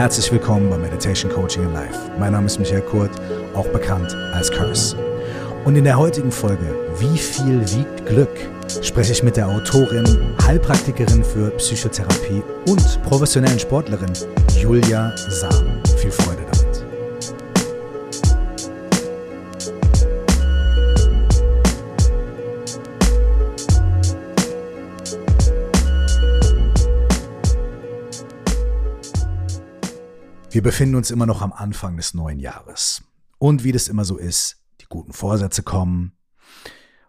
Herzlich willkommen bei Meditation Coaching in Life. Mein Name ist Michael Kurt, auch bekannt als Curse. Und in der heutigen Folge Wie viel wiegt Glück? spreche ich mit der Autorin, Heilpraktikerin für Psychotherapie und professionellen Sportlerin Julia Sam. Viel Freude Wir befinden uns immer noch am Anfang des neuen Jahres. Und wie das immer so ist, die guten Vorsätze kommen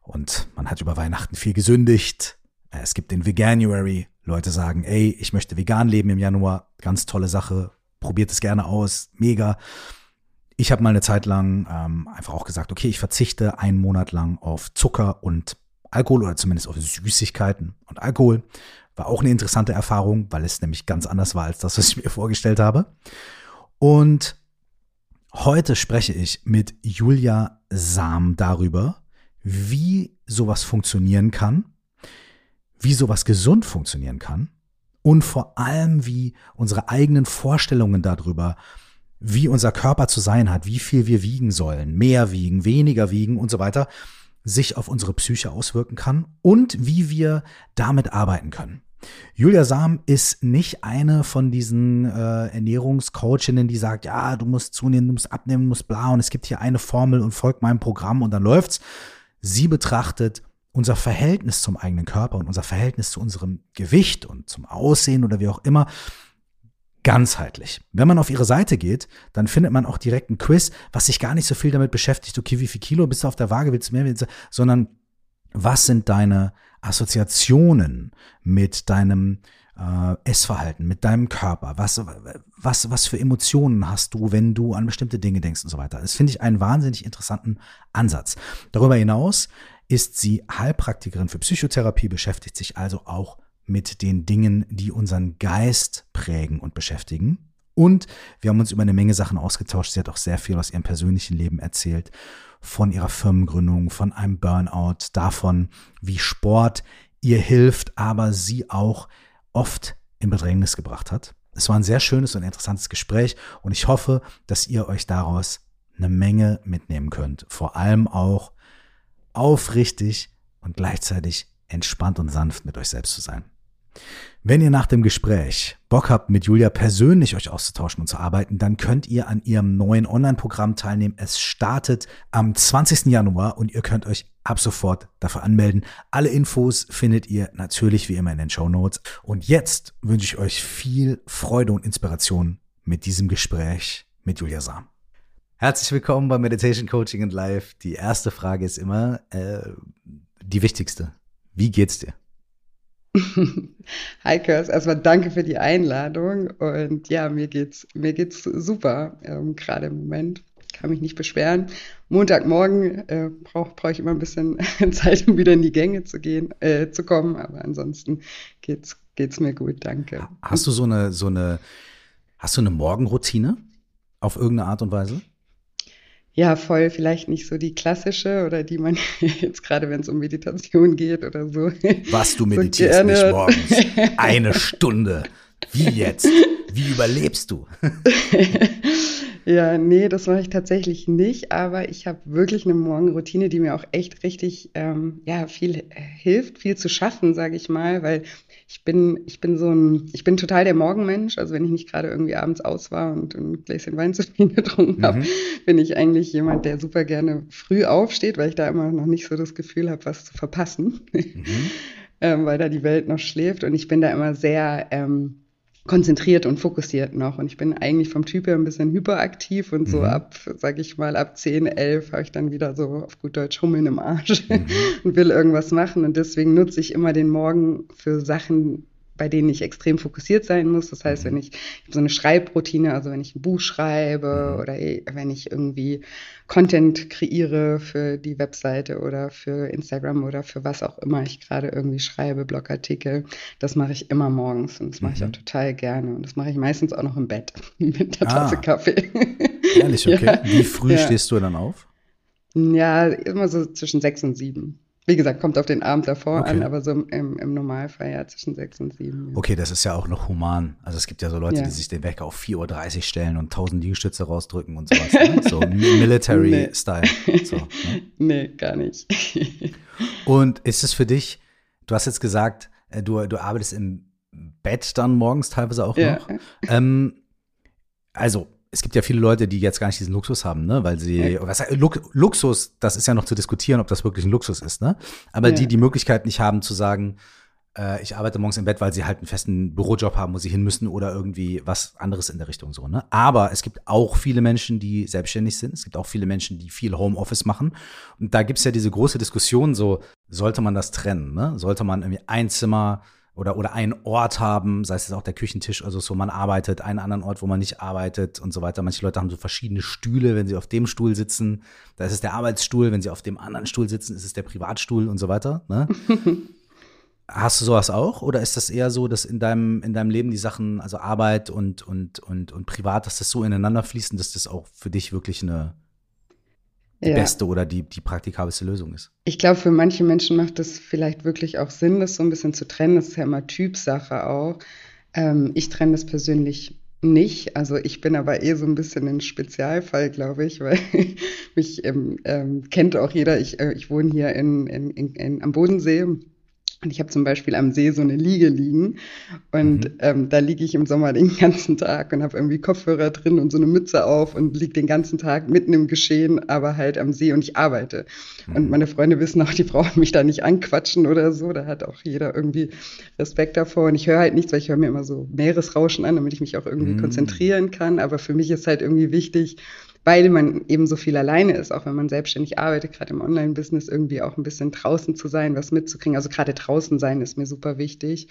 und man hat über Weihnachten viel gesündigt. Äh, es gibt den Veganuary. Leute sagen, ey, ich möchte vegan leben im Januar. Ganz tolle Sache. Probiert es gerne aus. Mega. Ich habe mal eine Zeit lang ähm, einfach auch gesagt, okay, ich verzichte einen Monat lang auf Zucker und Alkohol oder zumindest auf Süßigkeiten und Alkohol. War auch eine interessante Erfahrung, weil es nämlich ganz anders war als das, was ich mir vorgestellt habe. Und heute spreche ich mit Julia Sam darüber, wie sowas funktionieren kann, wie sowas gesund funktionieren kann und vor allem, wie unsere eigenen Vorstellungen darüber, wie unser Körper zu sein hat, wie viel wir wiegen sollen, mehr wiegen, weniger wiegen und so weiter, sich auf unsere Psyche auswirken kann und wie wir damit arbeiten können. Julia Sam ist nicht eine von diesen äh, Ernährungscoachinnen, die sagt, ja, du musst zunehmen, du musst abnehmen, du musst bla und es gibt hier eine Formel und folgt meinem Programm und dann läuft's. Sie betrachtet unser Verhältnis zum eigenen Körper und unser Verhältnis zu unserem Gewicht und zum Aussehen oder wie auch immer ganzheitlich. Wenn man auf ihre Seite geht, dann findet man auch direkt ein Quiz, was sich gar nicht so viel damit beschäftigt, okay, wie viel Kilo bist du auf der Waage, willst du mehr, willst du, sondern was sind deine Assoziationen mit deinem äh, Essverhalten, mit deinem Körper? Was, was, was für Emotionen hast du, wenn du an bestimmte Dinge denkst und so weiter? Das finde ich einen wahnsinnig interessanten Ansatz. Darüber hinaus ist sie Heilpraktikerin für Psychotherapie, beschäftigt sich also auch mit den Dingen, die unseren Geist prägen und beschäftigen. Und wir haben uns über eine Menge Sachen ausgetauscht. Sie hat auch sehr viel aus ihrem persönlichen Leben erzählt, von ihrer Firmengründung, von einem Burnout, davon, wie Sport ihr hilft, aber sie auch oft in Bedrängnis gebracht hat. Es war ein sehr schönes und interessantes Gespräch und ich hoffe, dass ihr euch daraus eine Menge mitnehmen könnt. Vor allem auch aufrichtig und gleichzeitig entspannt und sanft mit euch selbst zu sein. Wenn ihr nach dem Gespräch Bock habt, mit Julia persönlich euch auszutauschen und zu arbeiten, dann könnt ihr an ihrem neuen Online-Programm teilnehmen. Es startet am 20. Januar und ihr könnt euch ab sofort dafür anmelden. Alle Infos findet ihr natürlich wie immer in den Show Notes. Und jetzt wünsche ich euch viel Freude und Inspiration mit diesem Gespräch mit Julia Sam. Herzlich willkommen bei Meditation Coaching and Life. Die erste Frage ist immer äh, die wichtigste. Wie geht's dir? Hi Kurs, erstmal danke für die Einladung und ja, mir geht's, mir geht's super, ähm, gerade im Moment. Kann mich nicht beschweren. Montagmorgen äh, brauche brauch ich immer ein bisschen Zeit, um wieder in die Gänge zu gehen, äh, zu kommen, aber ansonsten geht's, geht's mir gut, danke. Hast du so eine, so eine, hast du eine Morgenroutine auf irgendeine Art und Weise? Ja, voll vielleicht nicht so die klassische oder die man jetzt gerade, wenn es um Meditation geht oder so. Was du meditierst so nicht morgens. Eine Stunde. Wie jetzt? Wie überlebst du? Ja, nee, das mache ich tatsächlich nicht, aber ich habe wirklich eine Morgenroutine, die mir auch echt richtig ähm, ja, viel hilft, viel zu schaffen, sage ich mal, weil ich bin, ich bin so ein, ich bin total der Morgenmensch. Also wenn ich nicht gerade irgendwie abends aus war und ein Gläschen Wein zu viel getrunken habe, mhm. bin ich eigentlich jemand, der super gerne früh aufsteht, weil ich da immer noch nicht so das Gefühl habe, was zu verpassen, mhm. ähm, weil da die Welt noch schläft. Und ich bin da immer sehr ähm, konzentriert und fokussiert noch. Und ich bin eigentlich vom Typ her ein bisschen hyperaktiv und so mhm. ab, sag ich mal, ab 10, 11 habe ich dann wieder so auf gut Deutsch Hummeln im Arsch mhm. und will irgendwas machen. Und deswegen nutze ich immer den Morgen für Sachen, bei denen ich extrem fokussiert sein muss. Das heißt, wenn mhm. ich, ich so eine Schreibroutine, also wenn ich ein Buch schreibe mhm. oder wenn ich irgendwie Content kreiere für die Webseite oder für Instagram oder für was auch immer ich gerade irgendwie schreibe, Blogartikel, das mache ich immer morgens und das mache ich auch mhm. total gerne. Und das mache ich meistens auch noch im Bett mit der Tasse ah. Kaffee. Ehrlich, okay. Ja. Wie früh ja. stehst du dann auf? Ja, immer so zwischen sechs und sieben. Wie gesagt, kommt auf den Abend davor okay. an, aber so im, im, Normalfall ja zwischen sechs und sieben. Okay, das ist ja auch noch human. Also es gibt ja so Leute, ja. die sich den Wecker auf 4.30 Uhr stellen und 1000 Liegestütze rausdrücken und sowas. Ne? So Military-Style. Nee. So, ne? nee, gar nicht. und ist es für dich, du hast jetzt gesagt, äh, du, du arbeitest im Bett dann morgens teilweise auch noch. Ja. Ähm, also es gibt ja viele Leute, die jetzt gar nicht diesen Luxus haben, ne, weil sie, ja. was Luxus, das ist ja noch zu diskutieren, ob das wirklich ein Luxus ist, ne, aber ja. die die Möglichkeit nicht haben zu sagen, äh, ich arbeite morgens im Bett, weil sie halt einen festen Bürojob haben, wo sie hin müssen oder irgendwie was anderes in der Richtung so, ne, aber es gibt auch viele Menschen, die selbstständig sind, es gibt auch viele Menschen, die viel Homeoffice machen. Und da gibt's ja diese große Diskussion so, sollte man das trennen, ne, sollte man irgendwie ein Zimmer oder, oder einen Ort haben, sei es auch der Küchentisch, also so man arbeitet, einen anderen Ort, wo man nicht arbeitet und so weiter. Manche Leute haben so verschiedene Stühle, wenn sie auf dem Stuhl sitzen, da ist es der Arbeitsstuhl, wenn sie auf dem anderen Stuhl sitzen, ist es der Privatstuhl und so weiter. Ne? Hast du sowas auch? Oder ist das eher so, dass in deinem, in deinem Leben die Sachen, also Arbeit und, und, und, und Privat, dass das so ineinander fließen, dass das auch für dich wirklich eine, die ja. beste oder die, die praktikabelste Lösung ist. Ich glaube, für manche Menschen macht es vielleicht wirklich auch Sinn, das so ein bisschen zu trennen. Das ist ja immer Typsache auch. Ähm, ich trenne das persönlich nicht. Also ich bin aber eh so ein bisschen ein Spezialfall, glaube ich, weil mich ähm, ähm, kennt auch jeder. Ich, äh, ich wohne hier in, in, in, am Bodensee und ich habe zum Beispiel am See so eine Liege liegen und mhm. ähm, da liege ich im Sommer den ganzen Tag und habe irgendwie Kopfhörer drin und so eine Mütze auf und liege den ganzen Tag mitten im Geschehen, aber halt am See und ich arbeite. Mhm. Und meine Freunde wissen auch, die brauchen mich da nicht anquatschen oder so. Da hat auch jeder irgendwie Respekt davor. Und ich höre halt nichts, weil ich höre mir immer so Meeresrauschen an, damit ich mich auch irgendwie mhm. konzentrieren kann. Aber für mich ist halt irgendwie wichtig, weil man eben so viel alleine ist, auch wenn man selbstständig arbeitet, gerade im Online-Business, irgendwie auch ein bisschen draußen zu sein, was mitzukriegen. Also gerade draußen sein ist mir super wichtig.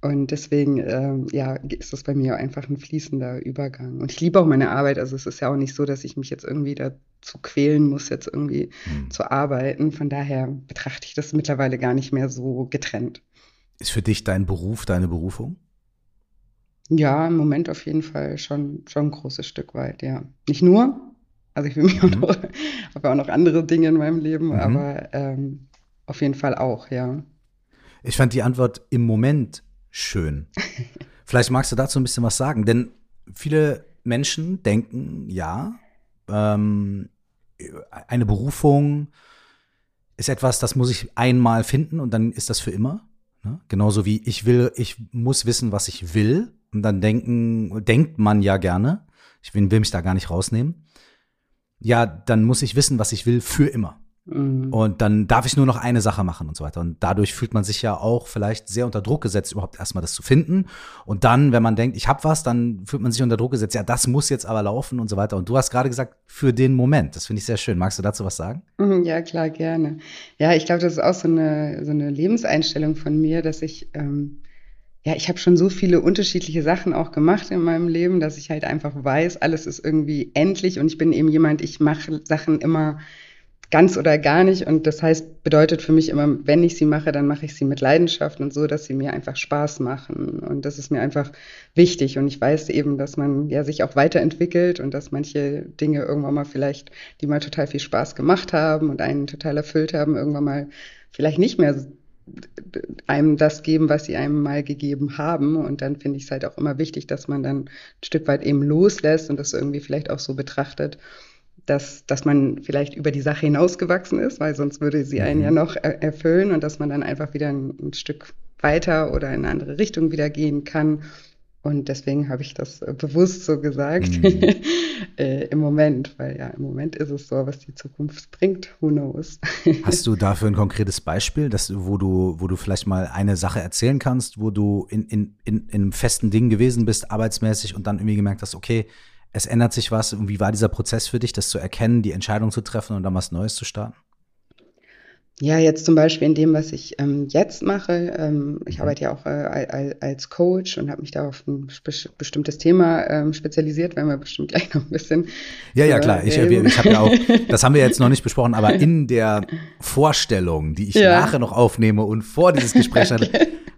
Und deswegen, ähm, ja, ist das bei mir einfach ein fließender Übergang. Und ich liebe auch meine Arbeit. Also es ist ja auch nicht so, dass ich mich jetzt irgendwie dazu quälen muss, jetzt irgendwie hm. zu arbeiten. Von daher betrachte ich das mittlerweile gar nicht mehr so getrennt. Ist für dich dein Beruf deine Berufung? Ja, im Moment auf jeden Fall schon, schon ein großes Stück weit, ja. Nicht nur, also ich will mich mhm. auch noch, habe auch noch andere Dinge in meinem Leben, mhm. aber ähm, auf jeden Fall auch, ja. Ich fand die Antwort im Moment schön. Vielleicht magst du dazu ein bisschen was sagen, denn viele Menschen denken, ja, ähm, eine Berufung ist etwas, das muss ich einmal finden und dann ist das für immer. Ne? Genauso wie ich will, ich muss wissen, was ich will und dann denken, denkt man ja gerne, ich will, will mich da gar nicht rausnehmen. Ja, dann muss ich wissen, was ich will für immer. Mhm. Und dann darf ich nur noch eine Sache machen und so weiter. Und dadurch fühlt man sich ja auch vielleicht sehr unter Druck gesetzt, überhaupt erstmal das zu finden. Und dann, wenn man denkt, ich habe was, dann fühlt man sich unter Druck gesetzt, ja, das muss jetzt aber laufen und so weiter. Und du hast gerade gesagt, für den Moment. Das finde ich sehr schön. Magst du dazu was sagen? Mhm, ja, klar, gerne. Ja, ich glaube, das ist auch so eine, so eine Lebenseinstellung von mir, dass ich ähm, ja, ich habe schon so viele unterschiedliche Sachen auch gemacht in meinem Leben, dass ich halt einfach weiß, alles ist irgendwie endlich und ich bin eben jemand, ich mache Sachen immer ganz oder gar nicht und das heißt, bedeutet für mich immer, wenn ich sie mache, dann mache ich sie mit Leidenschaft und so, dass sie mir einfach Spaß machen und das ist mir einfach wichtig und ich weiß eben, dass man ja sich auch weiterentwickelt und dass manche Dinge irgendwann mal vielleicht, die mal total viel Spaß gemacht haben und einen total erfüllt haben, irgendwann mal vielleicht nicht mehr einem das geben, was sie einem mal gegeben haben. Und dann finde ich es halt auch immer wichtig, dass man dann ein Stück weit eben loslässt und das irgendwie vielleicht auch so betrachtet, dass, dass man vielleicht über die Sache hinausgewachsen ist, weil sonst würde sie einen ja mhm. noch er erfüllen und dass man dann einfach wieder ein, ein Stück weiter oder in eine andere Richtung wieder gehen kann und deswegen habe ich das äh, bewusst so gesagt mhm. äh, im Moment, weil ja, im Moment ist es so, was die Zukunft bringt, who knows. Hast du dafür ein konkretes Beispiel, dass, wo, du, wo du vielleicht mal eine Sache erzählen kannst, wo du in, in, in, in einem festen Ding gewesen bist, arbeitsmäßig und dann irgendwie gemerkt hast, okay, es ändert sich was. Und wie war dieser Prozess für dich, das zu erkennen, die Entscheidung zu treffen und dann was Neues zu starten? Ja, jetzt zum Beispiel in dem, was ich ähm, jetzt mache. Ähm, ich mhm. arbeite ja auch äh, als Coach und habe mich da auf ein bestimmtes Thema ähm, spezialisiert, wenn wir bestimmt gleich noch ein bisschen. Ja, ja, klar. Ich, ich habe ja auch, das haben wir jetzt noch nicht besprochen, aber in der Vorstellung, die ich ja. nachher noch aufnehme und vor dieses Gespräch hatte,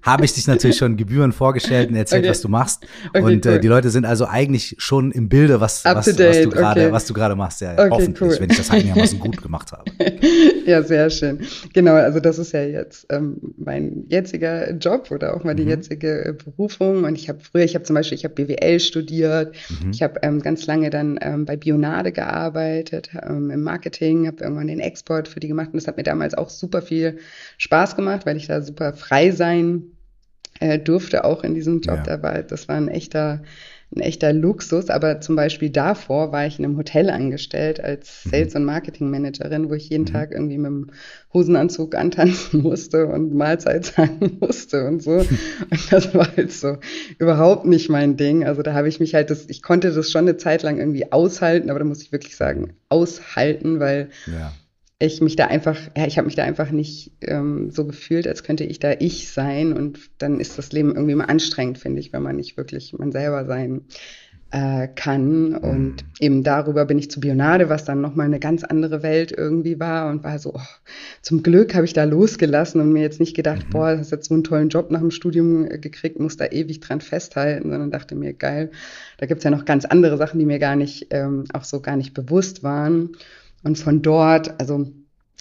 habe ich dich natürlich schon gebührend vorgestellt und erzählt, okay. was du machst. Okay, und äh, cool. äh, die Leute sind also eigentlich schon im Bilde, was, was, was, du gerade, okay. was du gerade machst. Ja, okay, hoffentlich, cool. wenn ich das einigermaßen gut gemacht habe. ja, sehr schön. Genau, also das ist ja jetzt ähm, mein jetziger Job oder auch mal die mhm. jetzige äh, Berufung. Und ich habe früher, ich habe zum Beispiel, ich habe BWL studiert. Mhm. Ich habe ähm, ganz lange dann ähm, bei Bionade gearbeitet, ähm, im Marketing, habe irgendwann den Export für die gemacht. Und das hat mir damals auch super viel Spaß gemacht, weil ich da super frei sein äh, durfte auch in diesem Job. Ja. Da war, das war ein echter, ein echter Luxus. Aber zum Beispiel davor war ich in einem Hotel angestellt als mhm. Sales- und Marketing-Managerin, wo ich jeden mhm. Tag irgendwie mit dem Hosenanzug antanzen musste und Mahlzeit sagen musste und so. und das war halt so überhaupt nicht mein Ding. Also da habe ich mich halt, das, ich konnte das schon eine Zeit lang irgendwie aushalten, aber da muss ich wirklich sagen, aushalten, weil ja ich mich da einfach, ja, ich habe mich da einfach nicht ähm, so gefühlt, als könnte ich da ich sein. Und dann ist das Leben irgendwie immer anstrengend, finde ich, wenn man nicht wirklich man selber sein äh, kann. Und mhm. eben darüber bin ich zu Bionade, was dann nochmal eine ganz andere Welt irgendwie war und war so, oh, zum Glück habe ich da losgelassen und mir jetzt nicht gedacht, mhm. boah, hast jetzt so einen tollen Job nach dem Studium äh, gekriegt, muss da ewig dran festhalten, sondern dachte mir, geil, da gibt's ja noch ganz andere Sachen, die mir gar nicht, ähm, auch so gar nicht bewusst waren. Und von dort, also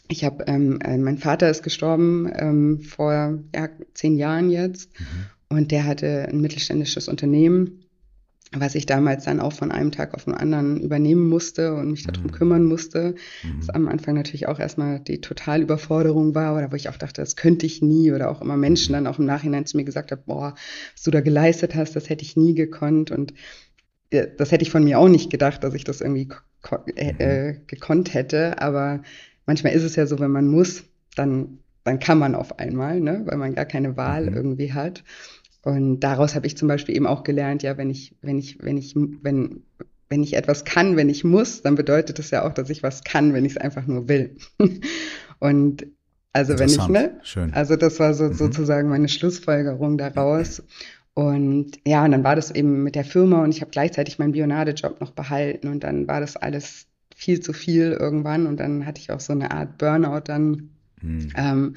ich habe, ähm, äh, mein Vater ist gestorben ähm, vor ja, zehn Jahren jetzt mhm. und der hatte ein mittelständisches Unternehmen, was ich damals dann auch von einem Tag auf den anderen übernehmen musste und mich darum mhm. kümmern musste. Mhm. Was am Anfang natürlich auch erstmal die Totalüberforderung war oder wo ich auch dachte, das könnte ich nie oder auch immer Menschen mhm. dann auch im Nachhinein zu mir gesagt haben, boah, was du da geleistet hast, das hätte ich nie gekonnt und äh, das hätte ich von mir auch nicht gedacht, dass ich das irgendwie äh, mhm. äh, gekonnt hätte. Aber manchmal ist es ja so, wenn man muss, dann, dann kann man auf einmal, ne? weil man gar keine Wahl mhm. irgendwie hat. Und daraus habe ich zum Beispiel eben auch gelernt, ja, wenn ich, wenn ich, wenn ich, wenn, wenn ich etwas kann, wenn ich muss, dann bedeutet das ja auch, dass ich was kann, wenn ich es einfach nur will. und also wenn ich, ne? Schön. Also das war so mhm. sozusagen meine Schlussfolgerung daraus. Und ja, und dann war das eben mit der Firma und ich habe gleichzeitig meinen Bionade-Job noch behalten und dann war das alles viel zu viel irgendwann und dann hatte ich auch so eine Art Burnout dann. Hm. Ähm,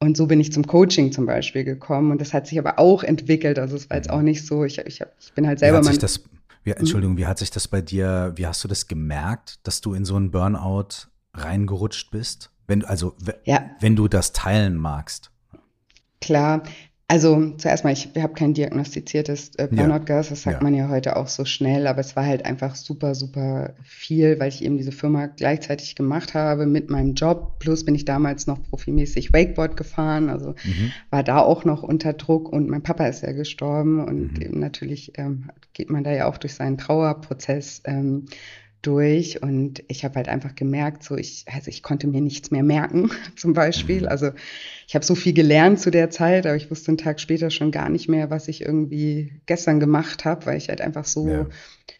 und so bin ich zum Coaching zum Beispiel gekommen und das hat sich aber auch entwickelt. Also es war jetzt hm. auch nicht so, ich, ich, ich bin halt selber mal. Wie, hm? Entschuldigung, wie hat sich das bei dir, wie hast du das gemerkt, dass du in so einen Burnout reingerutscht bist? Wenn, also, ja. wenn du das teilen magst. Klar, also zuerst mal, ich habe kein diagnostiziertes äh, Burnout Gas, das sagt ja. man ja heute auch so schnell, aber es war halt einfach super, super viel, weil ich eben diese Firma gleichzeitig gemacht habe mit meinem Job. Plus bin ich damals noch profimäßig Wakeboard gefahren, also mhm. war da auch noch unter Druck und mein Papa ist ja gestorben und mhm. natürlich ähm, geht man da ja auch durch seinen Trauerprozess ähm, durch und ich habe halt einfach gemerkt, so ich, also ich konnte mir nichts mehr merken, zum Beispiel. Mhm. Also ich habe so viel gelernt zu der Zeit, aber ich wusste einen Tag später schon gar nicht mehr, was ich irgendwie gestern gemacht habe, weil ich halt einfach so ja.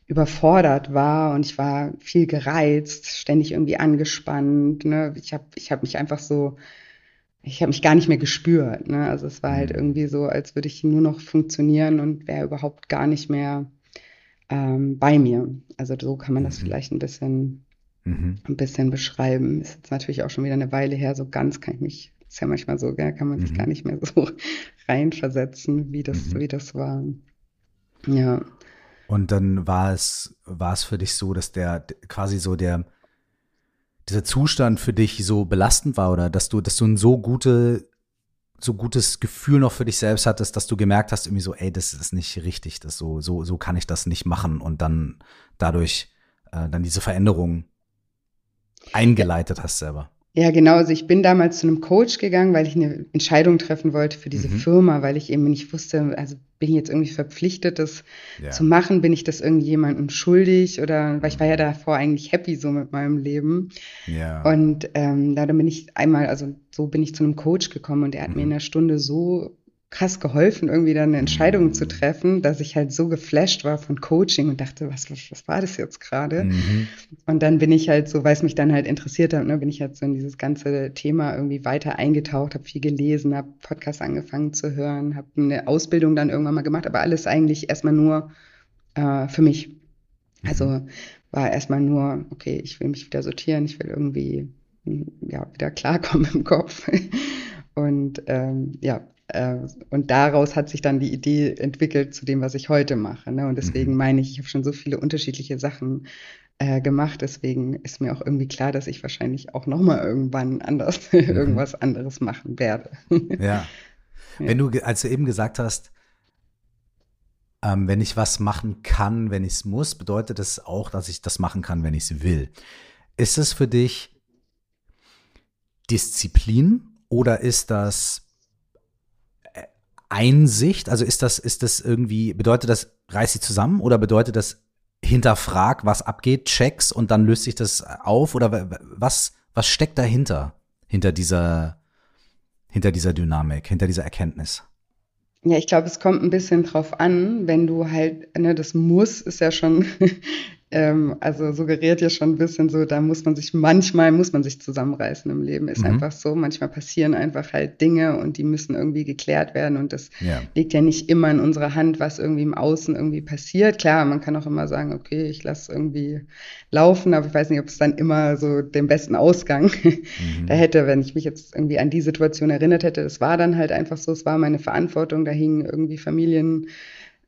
überfordert war und ich war viel gereizt, ständig irgendwie angespannt. Ne? Ich habe ich hab mich einfach so, ich habe mich gar nicht mehr gespürt. Ne? Also es war halt mhm. irgendwie so, als würde ich nur noch funktionieren und wäre überhaupt gar nicht mehr ähm, bei mir. Also so kann man das mhm. vielleicht ein bisschen, mhm. ein bisschen beschreiben. Ist jetzt natürlich auch schon wieder eine Weile her, so ganz kann ich mich, ist ja manchmal so, gell, kann man sich mhm. gar nicht mehr so reinversetzen, wie das, mhm. wie das war. Ja. Und dann war es, war es für dich so, dass der quasi so der, dieser Zustand für dich so belastend war oder dass du, dass du ein so gute so gutes Gefühl noch für dich selbst hattest, dass du gemerkt hast, irgendwie so, ey, das ist nicht richtig, das so, so, so kann ich das nicht machen und dann dadurch äh, dann diese Veränderung eingeleitet hast selber. Ja, genau. Also ich bin damals zu einem Coach gegangen, weil ich eine Entscheidung treffen wollte für diese mhm. Firma, weil ich eben nicht wusste, also bin ich jetzt irgendwie verpflichtet, das ja. zu machen? Bin ich das irgendjemandem schuldig? Oder weil ich war ja davor eigentlich happy so mit meinem Leben. Ja. Und ähm, da bin ich einmal, also so bin ich zu einem Coach gekommen und er hat mhm. mir in einer Stunde so krass geholfen, irgendwie dann eine Entscheidung zu treffen, dass ich halt so geflasht war von Coaching und dachte, was, was, was war das jetzt gerade? Mhm. Und dann bin ich halt so, weil es mich dann halt interessiert hat, ne, bin ich halt so in dieses ganze Thema irgendwie weiter eingetaucht, habe viel gelesen, habe Podcasts angefangen zu hören, habe eine Ausbildung dann irgendwann mal gemacht, aber alles eigentlich erstmal nur äh, für mich. Mhm. Also war erstmal nur, okay, ich will mich wieder sortieren, ich will irgendwie ja, wieder klarkommen im Kopf. Und ähm, ja, und daraus hat sich dann die Idee entwickelt zu dem, was ich heute mache. Ne? Und deswegen mhm. meine ich, ich habe schon so viele unterschiedliche Sachen äh, gemacht. Deswegen ist mir auch irgendwie klar, dass ich wahrscheinlich auch nochmal irgendwann anders mhm. irgendwas anderes machen werde. ja. Wenn du, als du eben gesagt hast, ähm, wenn ich was machen kann, wenn ich es muss, bedeutet das auch, dass ich das machen kann, wenn ich es will. Ist es für dich Disziplin oder ist das äh, Einsicht? Also ist das, ist das irgendwie, bedeutet das, reiß sie zusammen oder bedeutet das, hinterfrag, was abgeht, checks und dann löst sich das auf? Oder was, was steckt dahinter, hinter dieser, hinter dieser Dynamik, hinter dieser Erkenntnis? Ja, ich glaube, es kommt ein bisschen drauf an, wenn du halt, ne, das Muss ist ja schon ähm, also suggeriert ja schon ein bisschen so, da muss man sich, manchmal muss man sich zusammenreißen im Leben. Ist mhm. einfach so. Manchmal passieren einfach halt Dinge und die müssen irgendwie geklärt werden. Und das ja. liegt ja nicht immer in unserer Hand, was irgendwie im Außen irgendwie passiert. Klar, man kann auch immer sagen, okay, ich lasse irgendwie laufen, aber ich weiß nicht, ob es dann immer so den besten Ausgang mhm. da hätte, wenn ich mich jetzt irgendwie an die Situation erinnert hätte. Das war dann halt einfach so, es war meine Verantwortung, da hingen irgendwie Familien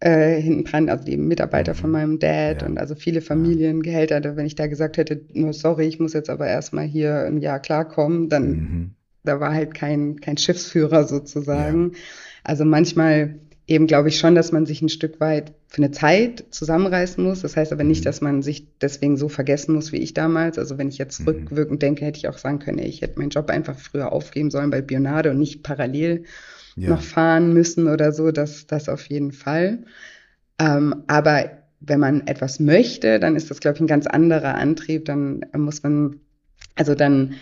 äh, hinten dran, also die Mitarbeiter von mhm. meinem Dad ja. und also viele Familiengehälter. Wenn ich da gesagt hätte, nur sorry, ich muss jetzt aber erstmal hier ein Jahr klarkommen, dann mhm. da war halt kein, kein Schiffsführer sozusagen. Ja. Also manchmal eben glaube ich schon, dass man sich ein Stück weit für eine Zeit zusammenreißen muss. Das heißt aber nicht, mhm. dass man sich deswegen so vergessen muss wie ich damals. Also wenn ich jetzt mhm. rückwirkend denke, hätte ich auch sagen können, ich hätte meinen Job einfach früher aufgeben sollen bei Bionade und nicht parallel ja. noch fahren müssen oder so, das, das auf jeden Fall. Ähm, aber wenn man etwas möchte, dann ist das, glaube ich, ein ganz anderer Antrieb. Dann muss man, also dann,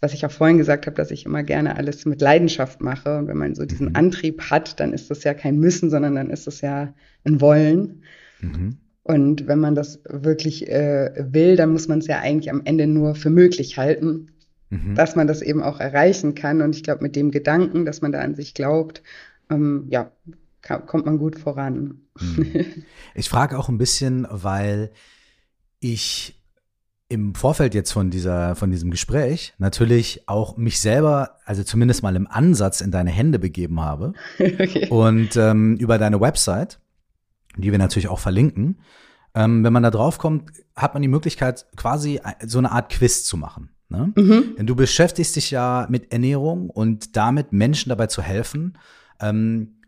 was ich auch vorhin gesagt habe, dass ich immer gerne alles mit Leidenschaft mache. Und wenn man so diesen mhm. Antrieb hat, dann ist das ja kein Müssen, sondern dann ist das ja ein Wollen. Mhm. Und wenn man das wirklich äh, will, dann muss man es ja eigentlich am Ende nur für möglich halten mhm. dass man das eben auch erreichen kann. Und ich glaube, mit dem Gedanken, dass man da an sich glaubt, ähm, ja, kann, kommt man gut voran. Mhm. Ich frage auch ein bisschen, weil ich im Vorfeld jetzt von dieser, von diesem Gespräch natürlich auch mich selber, also zumindest mal im Ansatz in deine Hände begeben habe. okay. Und ähm, über deine Website, die wir natürlich auch verlinken, ähm, wenn man da drauf kommt, hat man die Möglichkeit, quasi so eine Art Quiz zu machen. Ne? Mhm. Denn du beschäftigst dich ja mit Ernährung und damit Menschen dabei zu helfen, ähm,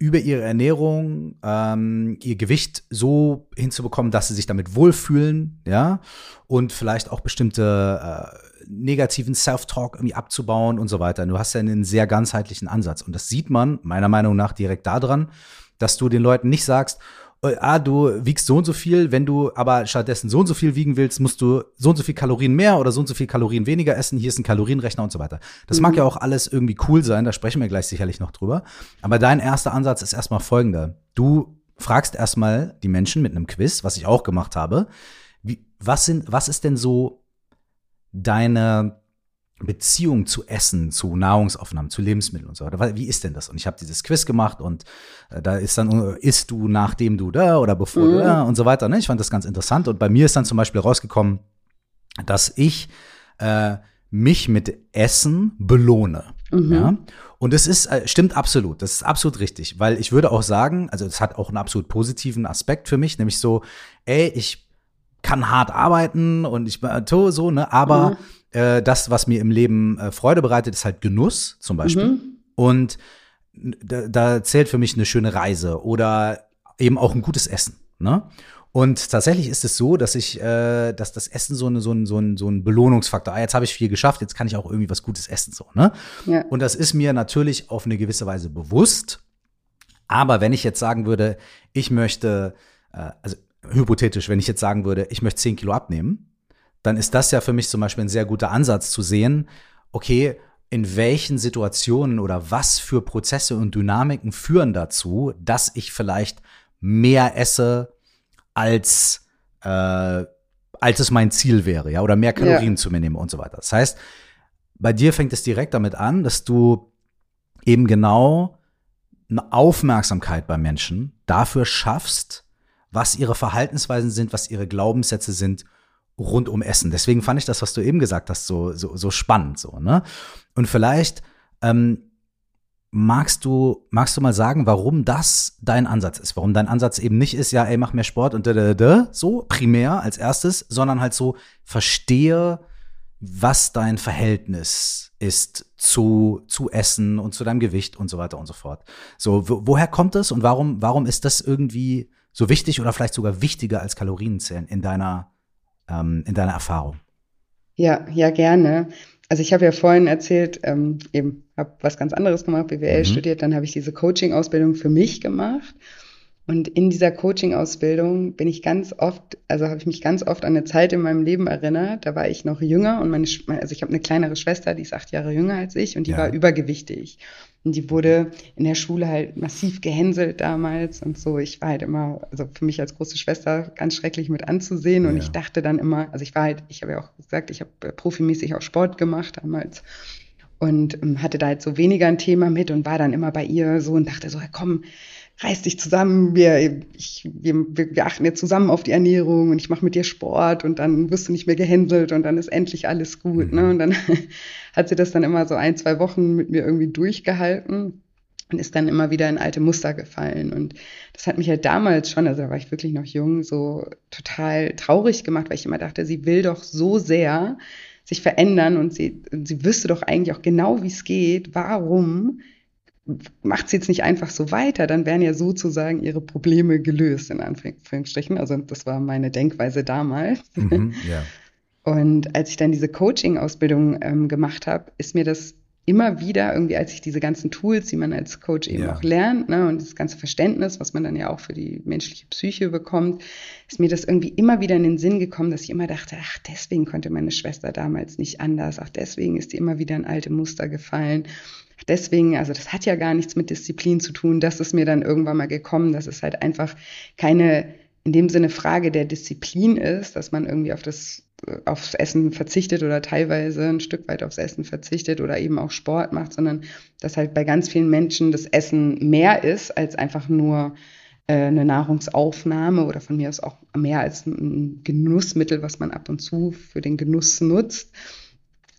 über ihre Ernährung ähm, ihr Gewicht so hinzubekommen, dass sie sich damit wohlfühlen, ja, und vielleicht auch bestimmte äh, negativen Self-Talk irgendwie abzubauen und so weiter. Du hast ja einen sehr ganzheitlichen Ansatz und das sieht man meiner Meinung nach direkt daran, dass du den Leuten nicht sagst, ah, du wiegst so und so viel, wenn du aber stattdessen so und so viel wiegen willst, musst du so und so viel Kalorien mehr oder so und so viel Kalorien weniger essen. Hier ist ein Kalorienrechner und so weiter. Das mhm. mag ja auch alles irgendwie cool sein, da sprechen wir gleich sicherlich noch drüber. Aber dein erster Ansatz ist erstmal folgender. Du fragst erstmal die Menschen mit einem Quiz, was ich auch gemacht habe. Wie, was sind, was ist denn so deine Beziehung zu Essen, zu Nahrungsaufnahmen, zu Lebensmitteln und so weiter. Wie ist denn das? Und ich habe dieses Quiz gemacht und äh, da ist dann, äh, isst du nachdem du da oder bevor mhm. du da und so weiter. Ne? Ich fand das ganz interessant. Und bei mir ist dann zum Beispiel rausgekommen, dass ich äh, mich mit Essen belohne. Mhm. Ja? Und es ist, äh, stimmt absolut, das ist absolut richtig, weil ich würde auch sagen, also es hat auch einen absolut positiven Aspekt für mich, nämlich so, ey, ich kann hart arbeiten und ich so, ne, aber mhm äh, das, was mir im Leben äh, Freude bereitet, ist halt Genuss zum Beispiel. Mhm. Und da, da, zählt für mich eine schöne Reise oder eben auch ein gutes Essen. Ne? Und tatsächlich ist es so, dass ich, äh, dass das Essen so, eine, so, ein, so, ein, so ein Belohnungsfaktor, ah, jetzt habe ich viel geschafft, jetzt kann ich auch irgendwie was Gutes essen. So, ne? Ja. Und das ist mir natürlich auf eine gewisse Weise bewusst. Aber wenn ich jetzt sagen würde, ich möchte, äh, also hypothetisch, wenn ich jetzt sagen würde, ich möchte 10 Kilo abnehmen, dann ist das ja für mich zum Beispiel ein sehr guter Ansatz zu sehen, okay, in welchen Situationen oder was für Prozesse und Dynamiken führen dazu, dass ich vielleicht mehr esse, als, äh, als es mein Ziel wäre, ja, oder mehr Kalorien ja. zu mir nehme und so weiter. Das heißt, bei dir fängt es direkt damit an, dass du eben genau eine Aufmerksamkeit bei Menschen dafür schaffst, was ihre Verhaltensweisen sind, was ihre Glaubenssätze sind rund um Essen. Deswegen fand ich das, was du eben gesagt hast, so, so, so spannend, so, ne? Und vielleicht, ähm, magst du, magst du mal sagen, warum das dein Ansatz ist? Warum dein Ansatz eben nicht ist, ja, ey, mach mehr Sport und da, da, da, so primär als erstes, sondern halt so, verstehe, was dein Verhältnis ist zu, zu Essen und zu deinem Gewicht und so weiter und so fort. So, wo, woher kommt es und warum, warum ist das irgendwie so wichtig oder vielleicht sogar wichtiger als Kalorienzählen in deiner, ähm, in deiner Erfahrung? Ja, ja, gerne. Also ich habe ja vorhin erzählt, ähm, eben habe was ganz anderes gemacht, BWL mhm. studiert, dann habe ich diese Coaching-Ausbildung für mich gemacht. Und in dieser Coaching-Ausbildung bin ich ganz oft, also habe ich mich ganz oft an eine Zeit in meinem Leben erinnert. Da war ich noch jünger und meine, also ich habe eine kleinere Schwester, die ist acht Jahre jünger als ich und die ja. war übergewichtig. Und die wurde in der Schule halt massiv gehänselt damals und so. Ich war halt immer, also für mich als große Schwester ganz schrecklich mit anzusehen. Und ja. ich dachte dann immer, also ich war halt, ich habe ja auch gesagt, ich habe äh, profimäßig auch Sport gemacht damals und ähm, hatte da halt so weniger ein Thema mit und war dann immer bei ihr so und dachte so, komm, reiß dich zusammen, wir, ich, wir, wir achten jetzt zusammen auf die Ernährung und ich mache mit dir Sport und dann wirst du nicht mehr gehänselt und dann ist endlich alles gut. Ne? Mhm. Und dann hat sie das dann immer so ein, zwei Wochen mit mir irgendwie durchgehalten und ist dann immer wieder in alte Muster gefallen. Und das hat mich halt damals schon, also da war ich wirklich noch jung, so total traurig gemacht, weil ich immer dachte, sie will doch so sehr sich verändern und sie, sie wüsste doch eigentlich auch genau, wie es geht. Warum macht sie jetzt nicht einfach so weiter, dann wären ja sozusagen ihre Probleme gelöst, in Anführungsstrichen. Also das war meine Denkweise damals. Mhm, ja. Und als ich dann diese Coaching-Ausbildung ähm, gemacht habe, ist mir das immer wieder irgendwie, als ich diese ganzen Tools, die man als Coach eben ja. auch lernt, ne, und das ganze Verständnis, was man dann ja auch für die menschliche Psyche bekommt, ist mir das irgendwie immer wieder in den Sinn gekommen, dass ich immer dachte, ach, deswegen konnte meine Schwester damals nicht anders, ach, deswegen ist die immer wieder in alte Muster gefallen deswegen, also das hat ja gar nichts mit Disziplin zu tun. Das ist mir dann irgendwann mal gekommen, dass es halt einfach keine in dem Sinne Frage der Disziplin ist, dass man irgendwie auf das aufs Essen verzichtet oder teilweise ein Stück weit aufs Essen verzichtet oder eben auch Sport macht, sondern dass halt bei ganz vielen Menschen das Essen mehr ist als einfach nur äh, eine Nahrungsaufnahme oder von mir aus auch mehr als ein Genussmittel, was man ab und zu für den Genuss nutzt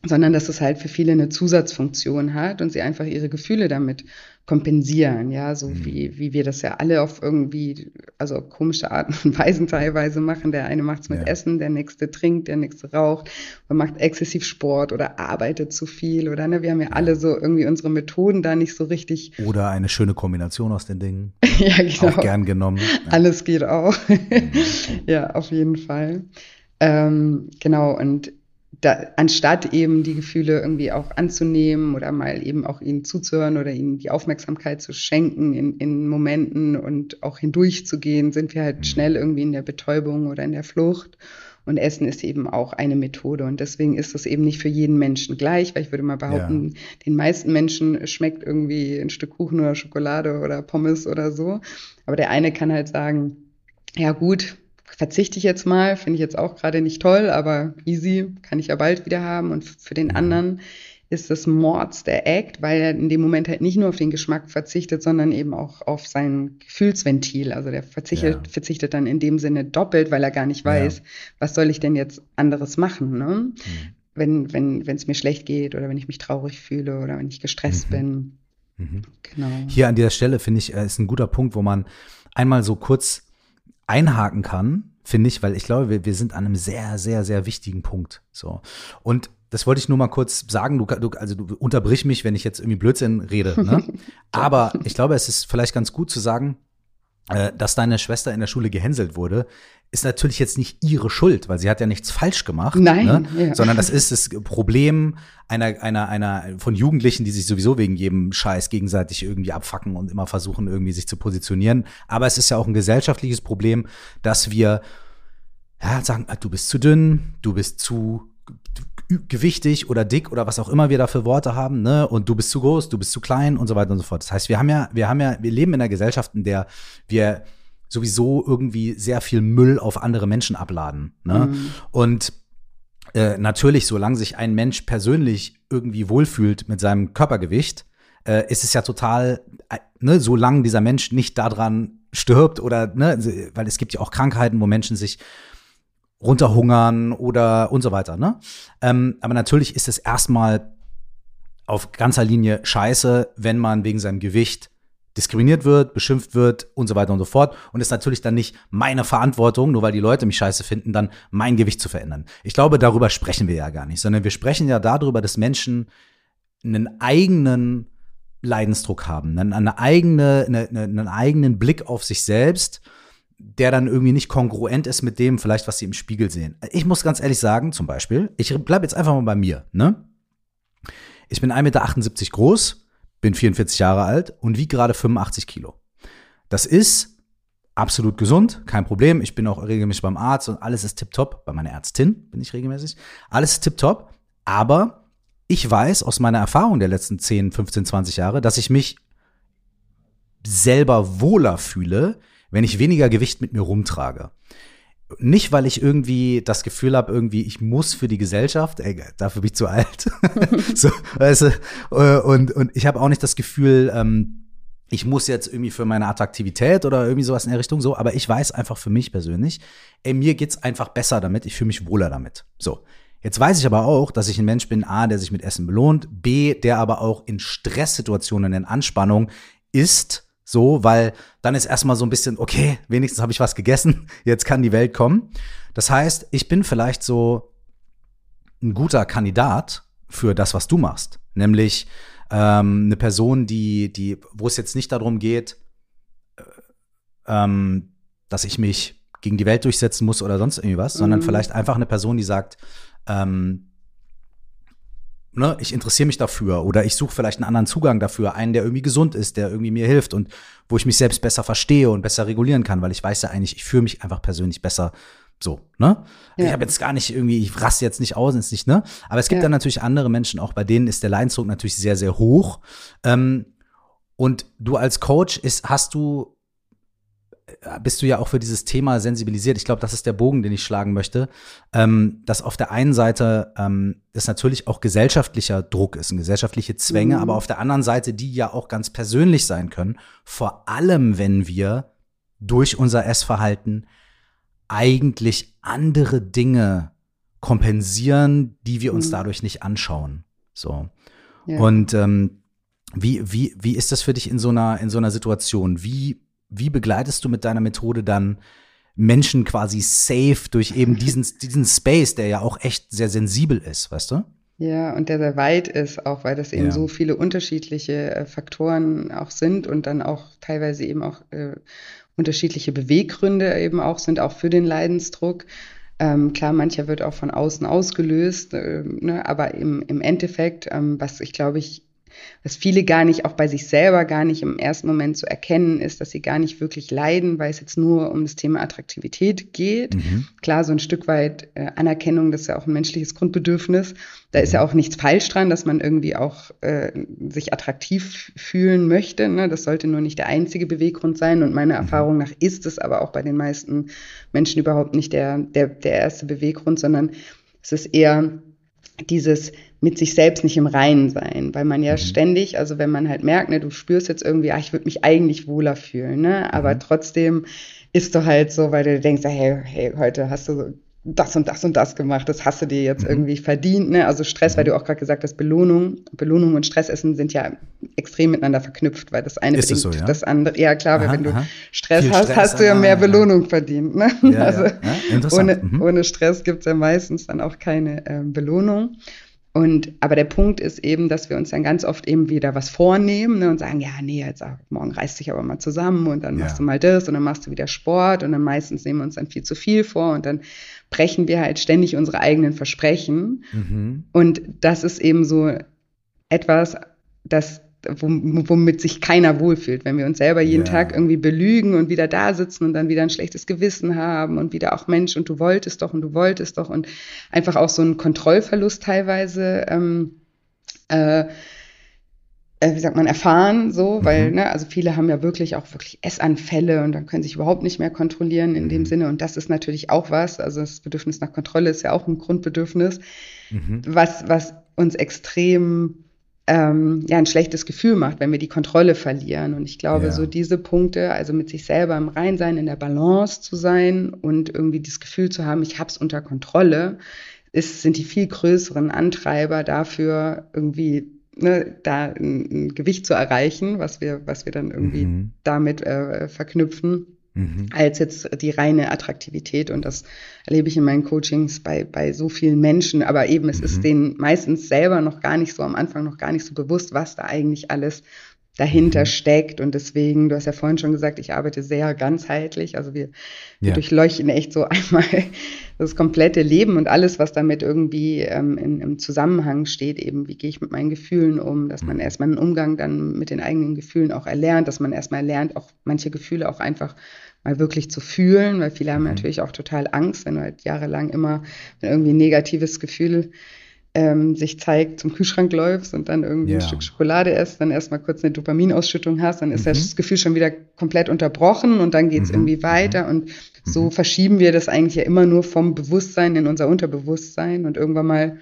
sondern dass es halt für viele eine Zusatzfunktion hat und sie einfach ihre Gefühle damit kompensieren, ja, so mhm. wie, wie wir das ja alle auf irgendwie, also komische Arten und Weisen teilweise machen. Der eine macht es mit ja. Essen, der nächste trinkt, der nächste raucht, man macht exzessiv Sport oder arbeitet zu viel oder ne, wir haben ja, alle so irgendwie unsere Methoden da nicht so richtig. Oder eine schöne Kombination aus den Dingen. ja, genau. Auch gern genommen. Ja. Alles geht auch. Mhm. ja, auf jeden Fall. Ähm, genau, und da, anstatt eben die Gefühle irgendwie auch anzunehmen oder mal eben auch ihnen zuzuhören oder ihnen die Aufmerksamkeit zu schenken in, in Momenten und auch hindurchzugehen, sind wir halt mhm. schnell irgendwie in der Betäubung oder in der Flucht. Und Essen ist eben auch eine Methode. Und deswegen ist es eben nicht für jeden Menschen gleich, weil ich würde mal behaupten, ja. den meisten Menschen schmeckt irgendwie ein Stück Kuchen oder Schokolade oder Pommes oder so. Aber der eine kann halt sagen, ja gut, verzichte ich jetzt mal, finde ich jetzt auch gerade nicht toll, aber easy, kann ich ja bald wieder haben. Und für den mhm. anderen ist das Mords der Act, weil er in dem Moment halt nicht nur auf den Geschmack verzichtet, sondern eben auch auf sein Gefühlsventil. Also der verzichtet, ja. verzichtet dann in dem Sinne doppelt, weil er gar nicht weiß, ja. was soll ich denn jetzt anderes machen, ne? Mhm. Wenn, wenn, wenn es mir schlecht geht oder wenn ich mich traurig fühle oder wenn ich gestresst mhm. bin. Mhm. Genau. Hier an dieser Stelle finde ich, äh, ist ein guter Punkt, wo man einmal so kurz einhaken kann, finde ich, weil ich glaube, wir, wir sind an einem sehr, sehr, sehr wichtigen Punkt. So. Und das wollte ich nur mal kurz sagen. Du, du, also du unterbrich mich, wenn ich jetzt irgendwie Blödsinn rede. Ne? Aber ich glaube, es ist vielleicht ganz gut zu sagen, äh, dass deine Schwester in der Schule gehänselt wurde, ist natürlich jetzt nicht ihre Schuld, weil sie hat ja nichts falsch gemacht, Nein, ne? ja. sondern das ist das Problem einer, einer, einer von Jugendlichen, die sich sowieso wegen jedem Scheiß gegenseitig irgendwie abfacken und immer versuchen, irgendwie sich zu positionieren. Aber es ist ja auch ein gesellschaftliches Problem, dass wir ja, sagen, ah, du bist zu dünn, du bist zu gewichtig oder dick oder was auch immer wir da für Worte haben, ne? Und du bist zu groß, du bist zu klein und so weiter und so fort. Das heißt, wir haben ja, wir haben ja, wir leben in einer Gesellschaft, in der wir sowieso irgendwie sehr viel Müll auf andere Menschen abladen. Ne? Mhm. Und äh, natürlich, solange sich ein Mensch persönlich irgendwie wohlfühlt mit seinem Körpergewicht, äh, ist es ja total, äh, ne, solange dieser Mensch nicht daran stirbt oder, ne, weil es gibt ja auch Krankheiten, wo Menschen sich runterhungern oder und so weiter, ne? Ähm, aber natürlich ist es erstmal auf ganzer Linie scheiße, wenn man wegen seinem Gewicht diskriminiert wird, beschimpft wird und so weiter und so fort. Und ist natürlich dann nicht meine Verantwortung, nur weil die Leute mich scheiße finden, dann mein Gewicht zu verändern. Ich glaube, darüber sprechen wir ja gar nicht, sondern wir sprechen ja darüber, dass Menschen einen eigenen Leidensdruck haben, einen, eine eigene, eine, einen eigenen Blick auf sich selbst, der dann irgendwie nicht kongruent ist mit dem, vielleicht, was sie im Spiegel sehen. Ich muss ganz ehrlich sagen, zum Beispiel, ich bleibe jetzt einfach mal bei mir, ne? Ich bin 1,78 Meter groß, bin 44 Jahre alt und wiege gerade 85 Kilo. Das ist absolut gesund, kein Problem. Ich bin auch regelmäßig beim Arzt und alles ist tipptopp. Bei meiner Ärztin bin ich regelmäßig. Alles ist tipptopp. Aber ich weiß aus meiner Erfahrung der letzten 10, 15, 20 Jahre, dass ich mich selber wohler fühle, wenn ich weniger Gewicht mit mir rumtrage nicht, weil ich irgendwie das Gefühl habe, irgendwie, ich muss für die Gesellschaft, ey, dafür bin ich zu alt. so, weißt du, äh, und, und ich habe auch nicht das Gefühl, ähm, ich muss jetzt irgendwie für meine Attraktivität oder irgendwie sowas in der Richtung so, aber ich weiß einfach für mich persönlich, ey, mir geht's einfach besser damit, ich fühle mich wohler damit. So. Jetzt weiß ich aber auch, dass ich ein Mensch bin, A, der sich mit Essen belohnt, B, der aber auch in Stresssituationen, in Anspannung ist, so, weil dann ist erstmal so ein bisschen, okay, wenigstens habe ich was gegessen, jetzt kann die Welt kommen. Das heißt, ich bin vielleicht so ein guter Kandidat für das, was du machst. Nämlich ähm, eine Person, die, die, wo es jetzt nicht darum geht, äh, ähm, dass ich mich gegen die Welt durchsetzen muss oder sonst irgendwas, mhm. sondern vielleicht einfach eine Person, die sagt, ähm, ne, ich interessiere mich dafür oder ich suche vielleicht einen anderen Zugang dafür, einen, der irgendwie gesund ist, der irgendwie mir hilft und wo ich mich selbst besser verstehe und besser regulieren kann, weil ich weiß ja eigentlich, ich fühle mich einfach persönlich besser so, ne? Ja. Ich habe jetzt gar nicht irgendwie, ich raste jetzt nicht aus, ist nicht, ne? Aber es gibt ja. dann natürlich andere Menschen, auch bei denen ist der Leidensdruck natürlich sehr, sehr hoch. Ähm, und du als Coach ist, hast du bist du ja auch für dieses Thema sensibilisiert. Ich glaube, das ist der Bogen, den ich schlagen möchte. Ähm, dass auf der einen Seite ähm, das natürlich auch gesellschaftlicher Druck ist, und gesellschaftliche Zwänge, mhm. aber auf der anderen Seite, die ja auch ganz persönlich sein können. Vor allem, wenn wir durch unser Essverhalten eigentlich andere Dinge kompensieren, die wir uns mhm. dadurch nicht anschauen. So. Ja. Und ähm, wie, wie, wie ist das für dich in so einer, in so einer Situation? Wie wie begleitest du mit deiner Methode dann Menschen quasi safe durch eben diesen, diesen Space, der ja auch echt sehr sensibel ist, weißt du? Ja, und der sehr weit ist, auch weil das eben ja. so viele unterschiedliche äh, Faktoren auch sind und dann auch teilweise eben auch äh, unterschiedliche Beweggründe eben auch sind, auch für den Leidensdruck. Ähm, klar, mancher wird auch von außen ausgelöst, äh, ne, aber im, im Endeffekt, ähm, was ich glaube ich was viele gar nicht, auch bei sich selber gar nicht im ersten Moment zu erkennen ist, dass sie gar nicht wirklich leiden, weil es jetzt nur um das Thema Attraktivität geht. Mhm. Klar, so ein Stück weit äh, Anerkennung, das ist ja auch ein menschliches Grundbedürfnis. Da ist ja mhm. auch nichts falsch dran, dass man irgendwie auch äh, sich attraktiv fühlen möchte. Ne? Das sollte nur nicht der einzige Beweggrund sein. Und meiner mhm. Erfahrung nach ist es aber auch bei den meisten Menschen überhaupt nicht der, der, der erste Beweggrund, sondern es ist eher dieses mit sich selbst nicht im Reinen sein, weil man ja mhm. ständig, also wenn man halt merkt, ne, du spürst jetzt irgendwie, ah, ich würde mich eigentlich wohler fühlen, ne, aber mhm. trotzdem ist du halt so, weil du denkst, hey, hey, heute hast du das und das und das gemacht, das hast du dir jetzt mhm. irgendwie verdient, ne? Also Stress, weil mhm. du auch gerade gesagt hast, Belohnung, Belohnung und Stressessen sind ja extrem miteinander verknüpft, weil das eine ist bedingt das, so, ja? das andere. Ja klar, aha, wenn du Stress Viel hast, Stress, hast du ja mehr aha, Belohnung aha. verdient. Ne? Ja, also ja. ohne, mhm. ohne Stress gibt's ja meistens dann auch keine äh, Belohnung. Und aber der Punkt ist eben, dass wir uns dann ganz oft eben wieder was vornehmen ne, und sagen, ja, nee, jetzt morgen reißt dich aber mal zusammen und dann ja. machst du mal das und dann machst du wieder Sport und dann meistens nehmen wir uns dann viel zu viel vor und dann brechen wir halt ständig unsere eigenen Versprechen. Mhm. Und das ist eben so etwas, das womit sich keiner wohlfühlt, wenn wir uns selber jeden ja. Tag irgendwie belügen und wieder da sitzen und dann wieder ein schlechtes Gewissen haben und wieder auch Mensch und du wolltest doch und du wolltest doch und einfach auch so ein Kontrollverlust teilweise ähm, äh, äh, wie sagt man, erfahren, so, weil, mhm. ne, also viele haben ja wirklich auch wirklich Essanfälle und dann können sich überhaupt nicht mehr kontrollieren in mhm. dem Sinne. Und das ist natürlich auch was. Also das Bedürfnis nach Kontrolle ist ja auch ein Grundbedürfnis, mhm. was, was uns extrem ähm, ja ein schlechtes Gefühl macht, wenn wir die Kontrolle verlieren. Und ich glaube, ja. so diese Punkte, also mit sich selber im Reinsein, in der Balance zu sein und irgendwie das Gefühl zu haben, ich habe es unter Kontrolle, ist, sind die viel größeren Antreiber dafür, irgendwie ne, da ein, ein, Gewicht zu erreichen, was wir, was wir dann irgendwie mhm. damit äh, verknüpfen. Mhm. als jetzt die reine Attraktivität. Und das erlebe ich in meinen Coachings bei, bei so vielen Menschen. Aber eben, es mhm. ist denen meistens selber noch gar nicht so am Anfang noch gar nicht so bewusst, was da eigentlich alles dahinter mhm. steckt. Und deswegen, du hast ja vorhin schon gesagt, ich arbeite sehr ganzheitlich. Also wir, wir ja. durchleuchten echt so einmal das komplette Leben und alles, was damit irgendwie ähm, in, im Zusammenhang steht, eben, wie gehe ich mit meinen Gefühlen um, dass man mhm. erstmal einen Umgang dann mit den eigenen Gefühlen auch erlernt, dass man erstmal lernt, auch manche Gefühle auch einfach mal wirklich zu fühlen, weil viele haben mhm. natürlich auch total Angst, wenn du halt jahrelang immer, wenn irgendwie ein negatives Gefühl ähm, sich zeigt, zum Kühlschrank läufst und dann irgendwie yeah. ein Stück Schokolade isst, dann erstmal kurz eine Dopaminausschüttung hast, dann ist mhm. das Gefühl schon wieder komplett unterbrochen und dann geht's mhm. irgendwie mhm. weiter. Und so mhm. verschieben wir das eigentlich ja immer nur vom Bewusstsein in unser Unterbewusstsein und irgendwann mal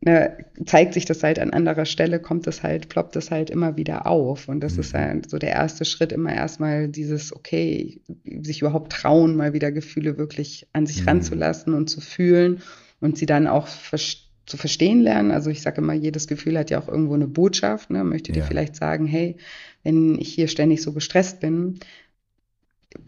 ne, zeigt sich das halt an anderer Stelle, kommt das halt, ploppt das halt immer wieder auf. Und das ist mhm. halt so der erste Schritt, immer erstmal dieses, okay, sich überhaupt trauen, mal wieder Gefühle wirklich an sich ranzulassen und zu fühlen und sie dann auch verstehen zu verstehen lernen. Also ich sage immer, jedes Gefühl hat ja auch irgendwo eine Botschaft. Ne? Möchte ja. dir vielleicht sagen, hey, wenn ich hier ständig so gestresst bin,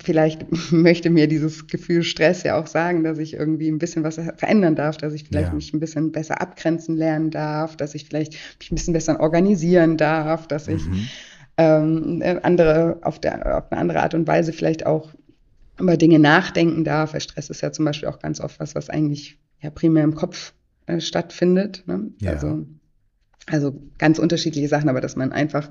vielleicht möchte mir dieses Gefühl Stress ja auch sagen, dass ich irgendwie ein bisschen was verändern darf, dass ich vielleicht ja. mich ein bisschen besser abgrenzen lernen darf, dass ich vielleicht mich ein bisschen besser organisieren darf, dass ich mhm. ähm, andere auf, der, auf eine andere Art und Weise vielleicht auch über Dinge nachdenken darf. Weil Stress ist ja zum Beispiel auch ganz oft was, was eigentlich ja primär im Kopf äh, stattfindet. Ne? Ja. Also, also ganz unterschiedliche Sachen, aber dass man einfach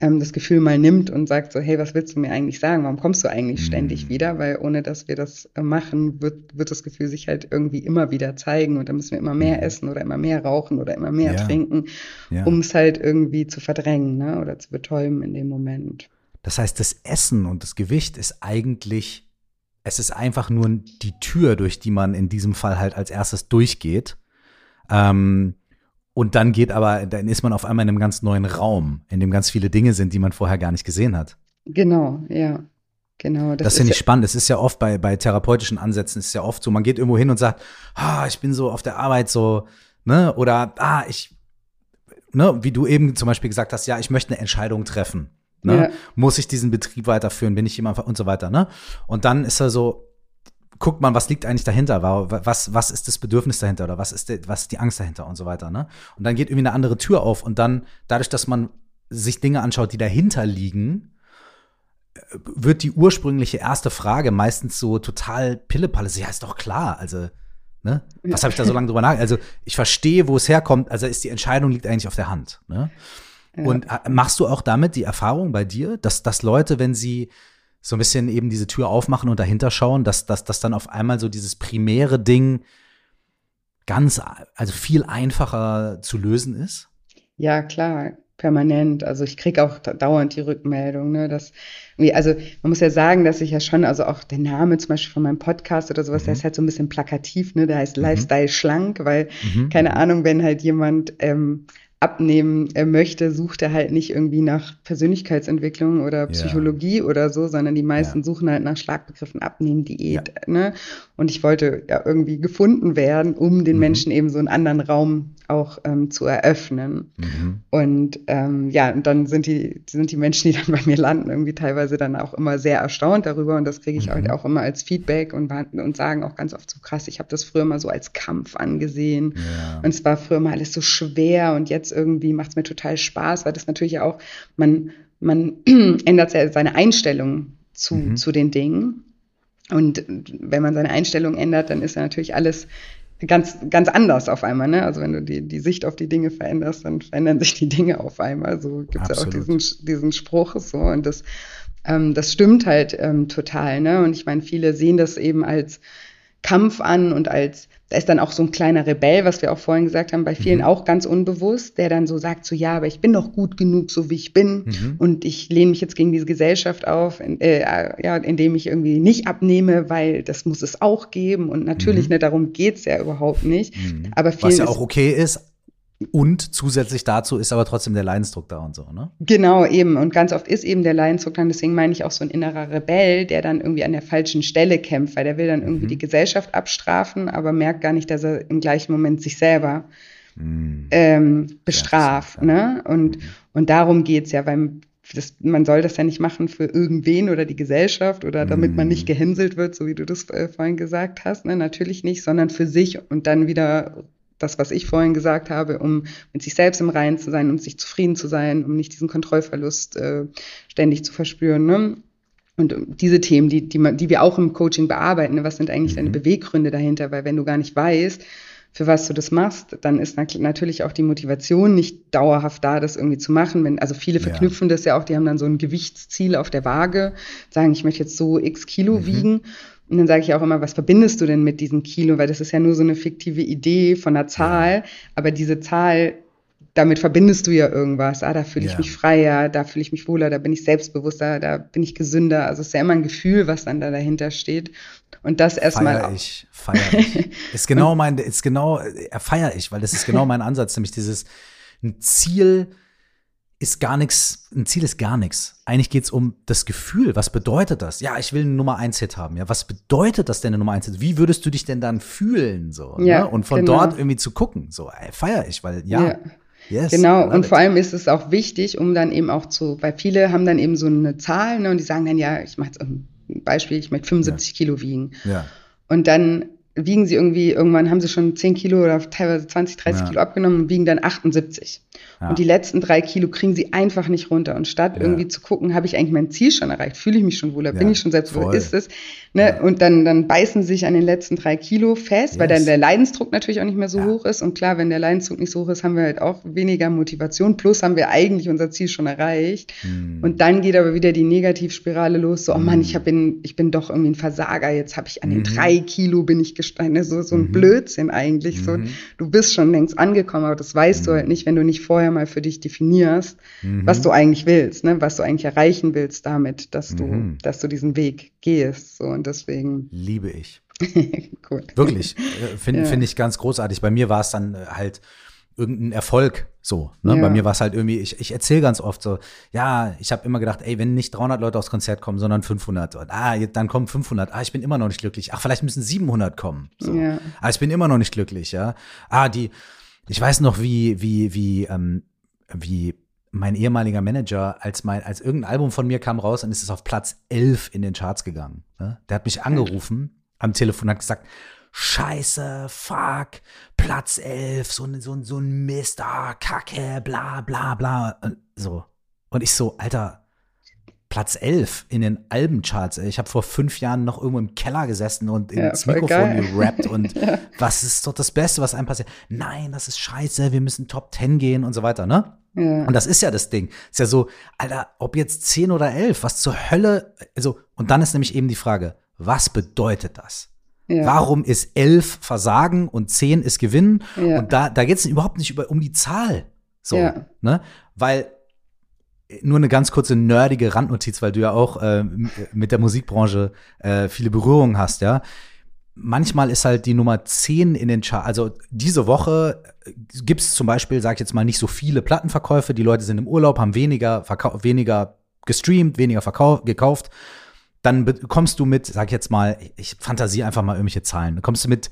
ähm, das Gefühl mal nimmt und sagt so, hey, was willst du mir eigentlich sagen? Warum kommst du eigentlich mhm. ständig wieder? Weil ohne dass wir das äh, machen, wird, wird das Gefühl sich halt irgendwie immer wieder zeigen und dann müssen wir immer mehr mhm. essen oder immer mehr rauchen oder immer mehr ja. trinken, ja. um es halt irgendwie zu verdrängen ne? oder zu betäuben in dem Moment. Das heißt, das Essen und das Gewicht ist eigentlich, es ist einfach nur die Tür, durch die man in diesem Fall halt als erstes durchgeht. Ähm, und dann geht aber, dann ist man auf einmal in einem ganz neuen Raum, in dem ganz viele Dinge sind, die man vorher gar nicht gesehen hat. Genau, ja. Genau, das, das finde ich ja spannend. Es ist ja oft bei, bei therapeutischen Ansätzen, ist ja oft so, man geht irgendwo hin und sagt, ah, ich bin so auf der Arbeit so, ne, oder ah, ich, ne, wie du eben zum Beispiel gesagt hast, ja, ich möchte eine Entscheidung treffen. Ne? Ja. Muss ich diesen Betrieb weiterführen? Bin ich jemand und so weiter, ne? Und dann ist er so, guckt man, was liegt eigentlich dahinter, was, was ist das Bedürfnis dahinter oder was ist, die, was ist die Angst dahinter und so weiter. Ne? Und dann geht irgendwie eine andere Tür auf und dann, dadurch, dass man sich Dinge anschaut, die dahinter liegen, wird die ursprüngliche erste Frage meistens so total Pillepalle. Ja, ist doch klar. Also, ne? Was habe ich da so lange drüber nachgedacht? Also, ich verstehe, wo es herkommt. Also, ist die Entscheidung liegt eigentlich auf der Hand. Ne? Ja. Und äh, machst du auch damit die Erfahrung bei dir, dass, dass Leute, wenn sie so ein bisschen eben diese Tür aufmachen und dahinter schauen, dass, dass, dass dann auf einmal so dieses primäre Ding ganz, also viel einfacher zu lösen ist? Ja, klar, permanent. Also ich kriege auch dauernd die Rückmeldung, ne, dass also man muss ja sagen, dass ich ja schon, also auch der Name zum Beispiel von meinem Podcast oder sowas, mhm. der ist halt so ein bisschen plakativ, ne, der heißt mhm. Lifestyle schlank, weil, mhm. keine Ahnung, wenn halt jemand ähm, abnehmen möchte, sucht er halt nicht irgendwie nach Persönlichkeitsentwicklung oder Psychologie ja. oder so, sondern die meisten ja. suchen halt nach Schlagbegriffen Abnehmen, Diät. Ne? Und ich wollte ja irgendwie gefunden werden, um den mhm. Menschen eben so einen anderen Raum auch ähm, zu eröffnen. Mhm. Und ähm, ja, und dann sind die, sind die Menschen, die dann bei mir landen, irgendwie teilweise dann auch immer sehr erstaunt darüber. Und das kriege ich mhm. halt auch immer als Feedback und, und sagen auch ganz oft so krass, ich habe das früher mal so als Kampf angesehen. Ja. Und es war früher mal alles so schwer und jetzt irgendwie macht es mir total Spaß, weil das natürlich auch, man, man ändert ja seine Einstellung zu, mhm. zu den Dingen. Und wenn man seine Einstellung ändert, dann ist ja natürlich alles ganz, ganz anders auf einmal. Ne? Also wenn du die, die Sicht auf die Dinge veränderst, dann verändern sich die Dinge auf einmal. So gibt es ja auch diesen, diesen Spruch so. Und das, ähm, das stimmt halt ähm, total. Ne? Und ich meine, viele sehen das eben als Kampf an und als, da ist dann auch so ein kleiner Rebell, was wir auch vorhin gesagt haben, bei vielen mhm. auch ganz unbewusst, der dann so sagt, so ja, aber ich bin doch gut genug, so wie ich bin mhm. und ich lehne mich jetzt gegen diese Gesellschaft auf, in, äh, ja, indem ich irgendwie nicht abnehme, weil das muss es auch geben und natürlich, mhm. ne, darum geht's ja überhaupt nicht. Mhm. Aber vielen was ja auch okay ist, und zusätzlich dazu ist aber trotzdem der Leidensdruck da und so, ne? Genau, eben. Und ganz oft ist eben der Leidensdruck dann, deswegen meine ich auch so ein innerer Rebell, der dann irgendwie an der falschen Stelle kämpft, weil der will dann irgendwie mhm. die Gesellschaft abstrafen, aber merkt gar nicht, dass er im gleichen Moment sich selber mm. ähm, bestraft. Ja, ne? Und, mhm. und darum geht's ja, weil das, man soll das ja nicht machen für irgendwen oder die Gesellschaft oder damit man nicht mhm. gehänselt wird, so wie du das äh, vorhin gesagt hast. Ne? Natürlich nicht, sondern für sich und dann wieder das, was ich vorhin gesagt habe, um mit sich selbst im Reinen zu sein, um sich zufrieden zu sein, um nicht diesen Kontrollverlust äh, ständig zu verspüren. Ne? Und diese Themen, die, die, man, die wir auch im Coaching bearbeiten, ne? was sind eigentlich mhm. deine Beweggründe dahinter? Weil wenn du gar nicht weißt, für was du das machst, dann ist natürlich auch die Motivation nicht dauerhaft da, das irgendwie zu machen. Wenn, also viele verknüpfen ja. das ja auch, die haben dann so ein Gewichtsziel auf der Waage, sagen, ich möchte jetzt so x Kilo mhm. wiegen. Und dann sage ich auch immer, was verbindest du denn mit diesem Kilo? Weil das ist ja nur so eine fiktive Idee von einer Zahl, aber diese Zahl, damit verbindest du ja irgendwas. Ah, da fühle ich ja. mich freier, da fühle ich mich wohler, da bin ich selbstbewusster, da bin ich gesünder. Also es ist ja immer ein Gefühl, was dann da dahinter steht. Und das erstmal. Feier ich, feier ich. ist genau mein, ist genau, äh, feier ich, weil das ist genau mein Ansatz, nämlich dieses, ein Ziel, ist gar nichts, ein Ziel ist gar nichts. Eigentlich geht es um das Gefühl. Was bedeutet das? Ja, ich will eine Nummer 1 Hit haben. Ja, was bedeutet das denn eine Nummer 1 Hit? Wie würdest du dich denn dann fühlen? So, ja, ne? Und von genau. dort irgendwie zu gucken. So, feier ich, weil ja. ja. Yes, genau, und it. vor allem ist es auch wichtig, um dann eben auch zu, weil viele haben dann eben so eine Zahl, ne, und die sagen dann, ja, ich mache jetzt ein Beispiel, ich möchte 75 ja. Kilo wiegen. Ja. Und dann wiegen sie irgendwie, irgendwann haben sie schon 10 Kilo oder teilweise 20, 30 ja. Kilo abgenommen und wiegen dann 78. Ja. Und die letzten drei Kilo kriegen sie einfach nicht runter. Und statt ja. irgendwie zu gucken, habe ich eigentlich mein Ziel schon erreicht, fühle ich mich schon wohler, bin ich schon selbst, wo ist es? Ne? Und dann, dann beißen sie sich an den letzten drei Kilo fest, yes. weil dann der Leidensdruck natürlich auch nicht mehr so hoch ist. Und klar, wenn der Leidensdruck nicht so hoch ist, haben wir halt auch weniger Motivation. Plus haben wir eigentlich unser Ziel schon erreicht. Mm. Und dann geht aber wieder die Negativspirale los. So, oh Mann, ich, hab bin, ich bin doch irgendwie ein Versager. Jetzt habe ich an den mm. drei Kilo bin ich gestanden. So, so ein mm. Blödsinn eigentlich. So, mhm. du bist schon längst angekommen, aber das weißt du mhm. halt nicht, wenn du nicht vorher mal für dich definierst, mhm. was du eigentlich willst, ne? was du eigentlich erreichen willst damit, dass du, mhm. dass du diesen Weg gehst. So, und deswegen. Liebe ich. cool. Wirklich. Äh, Finde ja. find ich ganz großartig. Bei mir war es dann äh, halt irgendein Erfolg so. Ne? Ja. Bei mir war es halt irgendwie, ich, ich erzähle ganz oft so, ja, ich habe immer gedacht, ey, wenn nicht 300 Leute aufs Konzert kommen, sondern 500. Und, ah, dann kommen 500. Ah, ich bin immer noch nicht glücklich. Ach, vielleicht müssen 700 kommen. So. Ja. Ah, ich bin immer noch nicht glücklich, ja. Ah, die, ich weiß noch, wie, wie, wie, ähm, wie mein ehemaliger Manager, als mein, als irgendein Album von mir kam raus, dann ist es auf Platz 11 in den Charts gegangen. Ne? Der hat mich angerufen am Telefon und hat gesagt, Scheiße, fuck, Platz 11, so, ein so, so ein Mist, ah, Kacke, bla, bla, bla. So. Und ich so, Alter, Platz 11 in den Albencharts. Ich habe vor fünf Jahren noch irgendwo im Keller gesessen und ins ja, Mikrofon geil. gerappt und ja. was ist doch das Beste, was einem passiert? Nein, das ist scheiße, wir müssen Top 10 gehen und so weiter, ne? Ja. Und das ist ja das Ding. Ist ja so, Alter, ob jetzt 10 oder 11, was zur Hölle, also, und dann ist nämlich eben die Frage, was bedeutet das? Ja. Warum ist 11 Versagen und 10 ist Gewinnen? Ja. Und da, da geht es überhaupt nicht über, um die Zahl. So, ne? Weil nur eine ganz kurze nerdige Randnotiz, weil du ja auch äh, mit der Musikbranche äh, viele Berührungen hast, ja. Manchmal ist halt die Nummer 10 in den Charts. Also diese Woche äh, gibt es zum Beispiel, sag ich jetzt mal, nicht so viele Plattenverkäufe. Die Leute sind im Urlaub, haben weniger, weniger gestreamt, weniger gekauft. Dann bekommst du mit, sag ich jetzt mal, ich fantasiere einfach mal irgendwelche Zahlen, dann kommst du mit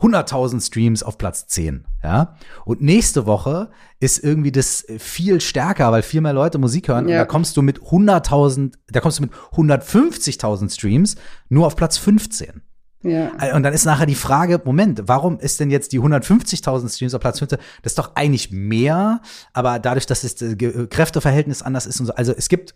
100.000 Streams auf Platz 10, ja. Und nächste Woche ist irgendwie das viel stärker, weil viel mehr Leute Musik hören. Ja. Und da kommst du mit 100.000, da kommst du mit 150.000 Streams nur auf Platz 15. Ja. Äh, und dann ist nachher die Frage, Moment, warum ist denn jetzt die 150.000 Streams auf Platz 15? Das ist doch eigentlich mehr, aber dadurch, dass das Kräfteverhältnis anders ist und so, also es gibt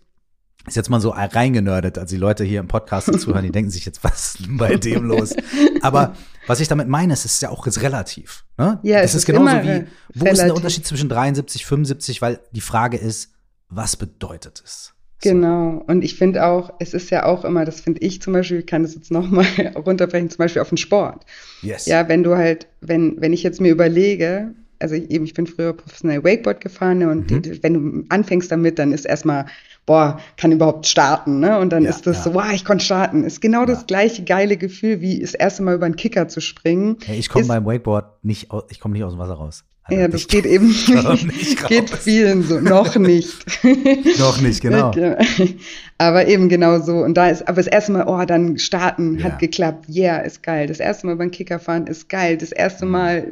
ist jetzt mal so reingenördet, also die Leute hier im Podcast zuhören, die denken sich jetzt, was ist bei dem los? Aber was ich damit meine, ist, es ist ja auch jetzt relativ. Ne? Ja, es, es ist, ist genauso wie, wo relativ. ist der Unterschied zwischen 73, 75? Weil die Frage ist, was bedeutet es? So. Genau. Und ich finde auch, es ist ja auch immer, das finde ich zum Beispiel, ich kann das jetzt nochmal runterbrechen, zum Beispiel auf den Sport. Yes. Ja, wenn du halt, wenn, wenn ich jetzt mir überlege, also ich, eben, ich bin früher professionell Wakeboard gefahren ne, und mhm. die, wenn du anfängst damit, dann ist erstmal boah, kann überhaupt starten, ne? Und dann ja, ist das ja. so, wow, ich konnte starten. Ist genau ja. das gleiche geile Gefühl, wie das erste Mal über einen Kicker zu springen. Hey, ich komme beim Wakeboard nicht, ich komme nicht aus dem Wasser raus. Alter, ja, das geht eben nicht geht vielen so, noch nicht. noch nicht, genau. aber eben genau so. Und da ist, aber das erste Mal, oh, dann starten, hat geklappt. Yeah, ist geil. Das erste Mal beim Kicker fahren ist geil. Das erste mhm. Mal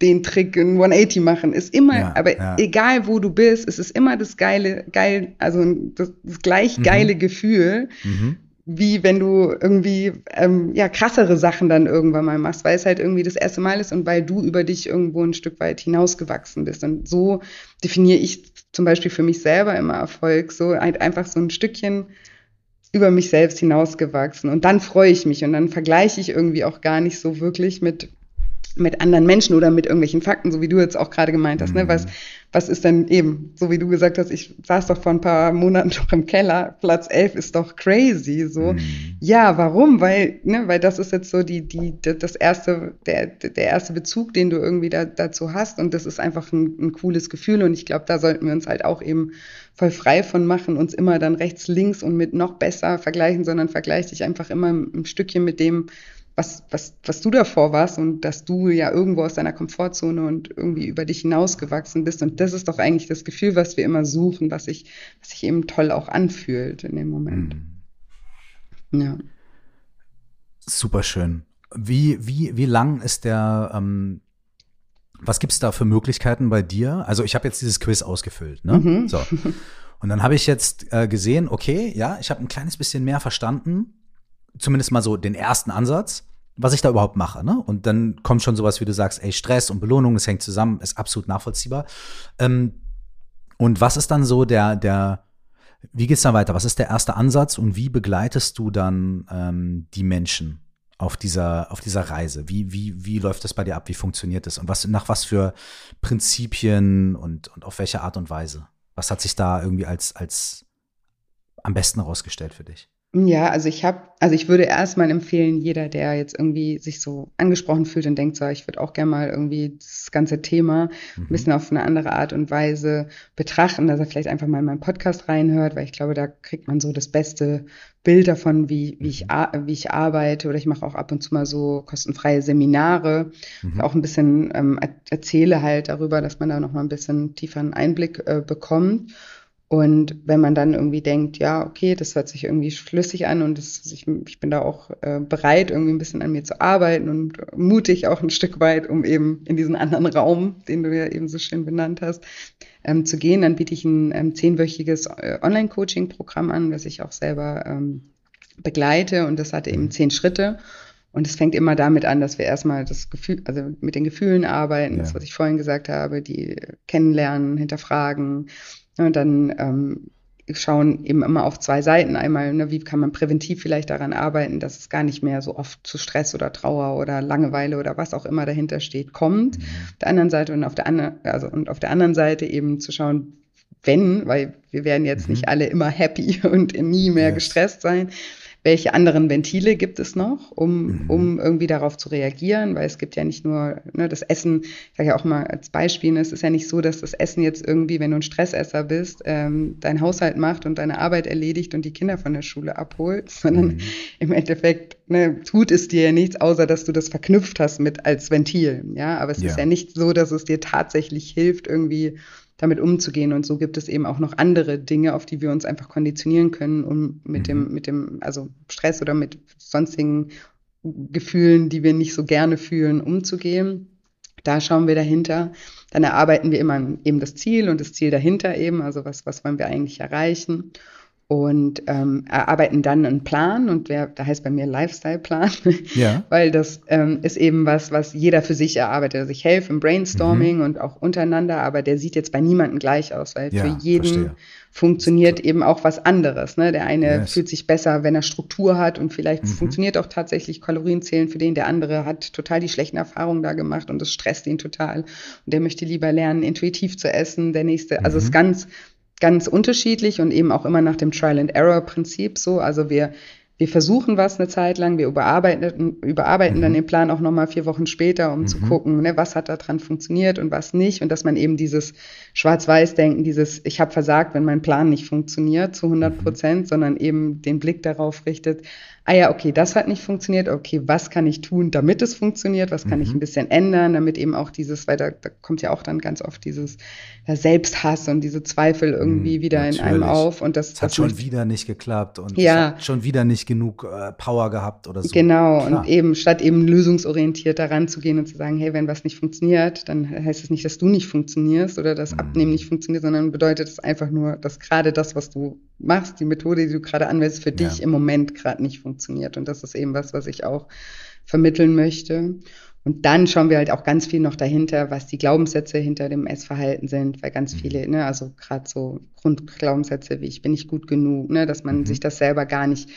den Trick in 180 machen. Ist immer, ja, aber ja. egal wo du bist, es ist immer das geile, geil, also das, das gleich mhm. geile Gefühl, mhm. wie wenn du irgendwie ähm, ja krassere Sachen dann irgendwann mal machst, weil es halt irgendwie das erste Mal ist und weil du über dich irgendwo ein Stück weit hinausgewachsen bist. Und so definiere ich zum Beispiel für mich selber immer Erfolg, so halt einfach so ein Stückchen über mich selbst hinausgewachsen. Und dann freue ich mich und dann vergleiche ich irgendwie auch gar nicht so wirklich mit mit anderen Menschen oder mit irgendwelchen Fakten, so wie du jetzt auch gerade gemeint hast, ne? mhm. ne? Was, was ist denn eben, so wie du gesagt hast, ich saß doch vor ein paar Monaten noch im Keller, Platz 11 ist doch crazy, so. Mhm. Ja, warum? Weil, ne, weil das ist jetzt so die, die, das erste, der, der erste Bezug, den du irgendwie da, dazu hast und das ist einfach ein, ein cooles Gefühl und ich glaube, da sollten wir uns halt auch eben voll frei von machen, uns immer dann rechts, links und mit noch besser vergleichen, sondern vergleich dich einfach immer ein Stückchen mit dem, was, was, was du davor warst und dass du ja irgendwo aus deiner Komfortzone und irgendwie über dich hinausgewachsen bist. Und das ist doch eigentlich das Gefühl, was wir immer suchen, was sich, was sich eben toll auch anfühlt in dem Moment. Mhm. Ja. Super schön. Wie, wie, wie lang ist der, ähm, was gibt es da für Möglichkeiten bei dir? Also ich habe jetzt dieses Quiz ausgefüllt, ne? Mhm. So. Und dann habe ich jetzt äh, gesehen, okay, ja, ich habe ein kleines bisschen mehr verstanden, zumindest mal so den ersten Ansatz was ich da überhaupt mache. Ne? Und dann kommt schon sowas, wie du sagst, ey, Stress und Belohnung, das hängt zusammen, ist absolut nachvollziehbar. Ähm, und was ist dann so der, der, wie geht's dann weiter? Was ist der erste Ansatz und wie begleitest du dann ähm, die Menschen auf dieser, auf dieser Reise? Wie, wie, wie läuft das bei dir ab? Wie funktioniert das? Und was, nach was für Prinzipien und, und auf welche Art und Weise? Was hat sich da irgendwie als, als am besten herausgestellt für dich? Ja, also ich habe, also ich würde erstmal empfehlen, jeder, der jetzt irgendwie sich so angesprochen fühlt und denkt, so, ich würde auch gerne mal irgendwie das ganze Thema mhm. ein bisschen auf eine andere Art und Weise betrachten, dass er vielleicht einfach mal in meinen Podcast reinhört, weil ich glaube, da kriegt man so das beste Bild davon, wie, wie, ich, mhm. wie ich arbeite oder ich mache auch ab und zu mal so kostenfreie Seminare, mhm. auch ein bisschen ähm, erzähle halt darüber, dass man da noch mal ein bisschen tieferen Einblick äh, bekommt. Und wenn man dann irgendwie denkt, ja, okay, das hört sich irgendwie schlüssig an und das, ich, ich bin da auch äh, bereit, irgendwie ein bisschen an mir zu arbeiten und mutig auch ein Stück weit, um eben in diesen anderen Raum, den du ja eben so schön benannt hast, ähm, zu gehen, dann biete ich ein ähm, zehnwöchiges äh, Online-Coaching-Programm an, das ich auch selber ähm, begleite und das hat eben mhm. zehn Schritte. Und es fängt immer damit an, dass wir erstmal das Gefühl, also mit den Gefühlen arbeiten, ja. das, was ich vorhin gesagt habe, die kennenlernen, hinterfragen, und dann ähm, schauen eben immer auf zwei Seiten. Einmal, ne, wie kann man präventiv vielleicht daran arbeiten, dass es gar nicht mehr so oft zu Stress oder Trauer oder Langeweile oder was auch immer dahinter steht, kommt. Mhm. Auf der anderen Seite und auf der anderen, also und auf der anderen Seite eben zu schauen, wenn, weil wir werden jetzt mhm. nicht alle immer happy und nie mehr yes. gestresst sein, welche anderen Ventile gibt es noch, um, mhm. um irgendwie darauf zu reagieren, weil es gibt ja nicht nur ne, das Essen, ich sage ja auch mal als Beispiel, ne, es ist ja nicht so, dass das Essen jetzt irgendwie, wenn du ein Stressesser bist, ähm, dein Haushalt macht und deine Arbeit erledigt und die Kinder von der Schule abholt, sondern mhm. im Endeffekt ne, tut es dir ja nichts, außer dass du das verknüpft hast mit als Ventil. Ja, aber es ja. ist ja nicht so, dass es dir tatsächlich hilft, irgendwie damit umzugehen. Und so gibt es eben auch noch andere Dinge, auf die wir uns einfach konditionieren können, um mit mhm. dem, mit dem, also Stress oder mit sonstigen Gefühlen, die wir nicht so gerne fühlen, umzugehen. Da schauen wir dahinter. Dann erarbeiten wir immer eben das Ziel und das Ziel dahinter eben, also was, was wollen wir eigentlich erreichen und ähm, erarbeiten dann einen Plan und wer, da heißt bei mir Lifestyle-Plan, ja. weil das ähm, ist eben was, was jeder für sich erarbeitet. Also ich helfe im Brainstorming mhm. und auch untereinander, aber der sieht jetzt bei niemandem gleich aus, weil ja, für jeden verstehe. funktioniert eben auch was anderes. Ne? Der eine yes. fühlt sich besser, wenn er Struktur hat und vielleicht mhm. funktioniert auch tatsächlich Kalorienzählen für den, der andere hat total die schlechten Erfahrungen da gemacht und das stresst ihn total und der möchte lieber lernen, intuitiv zu essen. Der nächste, also es ist mhm. ganz ganz unterschiedlich und eben auch immer nach dem Trial-and-Error-Prinzip so. Also wir, wir versuchen was eine Zeit lang, wir überarbeiten, überarbeiten mhm. dann den Plan auch nochmal vier Wochen später, um mhm. zu gucken, ne, was hat da dran funktioniert und was nicht. Und dass man eben dieses Schwarz-Weiß-Denken, dieses Ich habe versagt, wenn mein Plan nicht funktioniert zu 100 Prozent, mhm. sondern eben den Blick darauf richtet, ah ja, okay, das hat nicht funktioniert, okay, was kann ich tun, damit es funktioniert, was kann mhm. ich ein bisschen ändern, damit eben auch dieses, weil da, da kommt ja auch dann ganz oft dieses Selbsthass und diese Zweifel irgendwie mhm, wieder natürlich. in einem auf und das, das hat schon wieder nicht geklappt und ja. schon wieder nicht genug äh, Power gehabt oder so. Genau, Klar. und eben statt eben lösungsorientiert daran zu gehen und zu sagen, hey, wenn was nicht funktioniert, dann heißt es nicht, dass du nicht funktionierst oder dass mhm. Abnehmen nicht funktioniert, sondern bedeutet es einfach nur, dass gerade das, was du machst, die Methode, die du gerade anwendest, für dich im Moment gerade nicht funktioniert. Und das ist eben was, was ich auch vermitteln möchte. Und dann schauen wir halt auch ganz viel noch dahinter, was die Glaubenssätze hinter dem Essverhalten sind, weil ganz mhm. viele, ne, also gerade so Grundglaubenssätze wie ich bin nicht gut genug, ne, dass man mhm. sich das selber gar nicht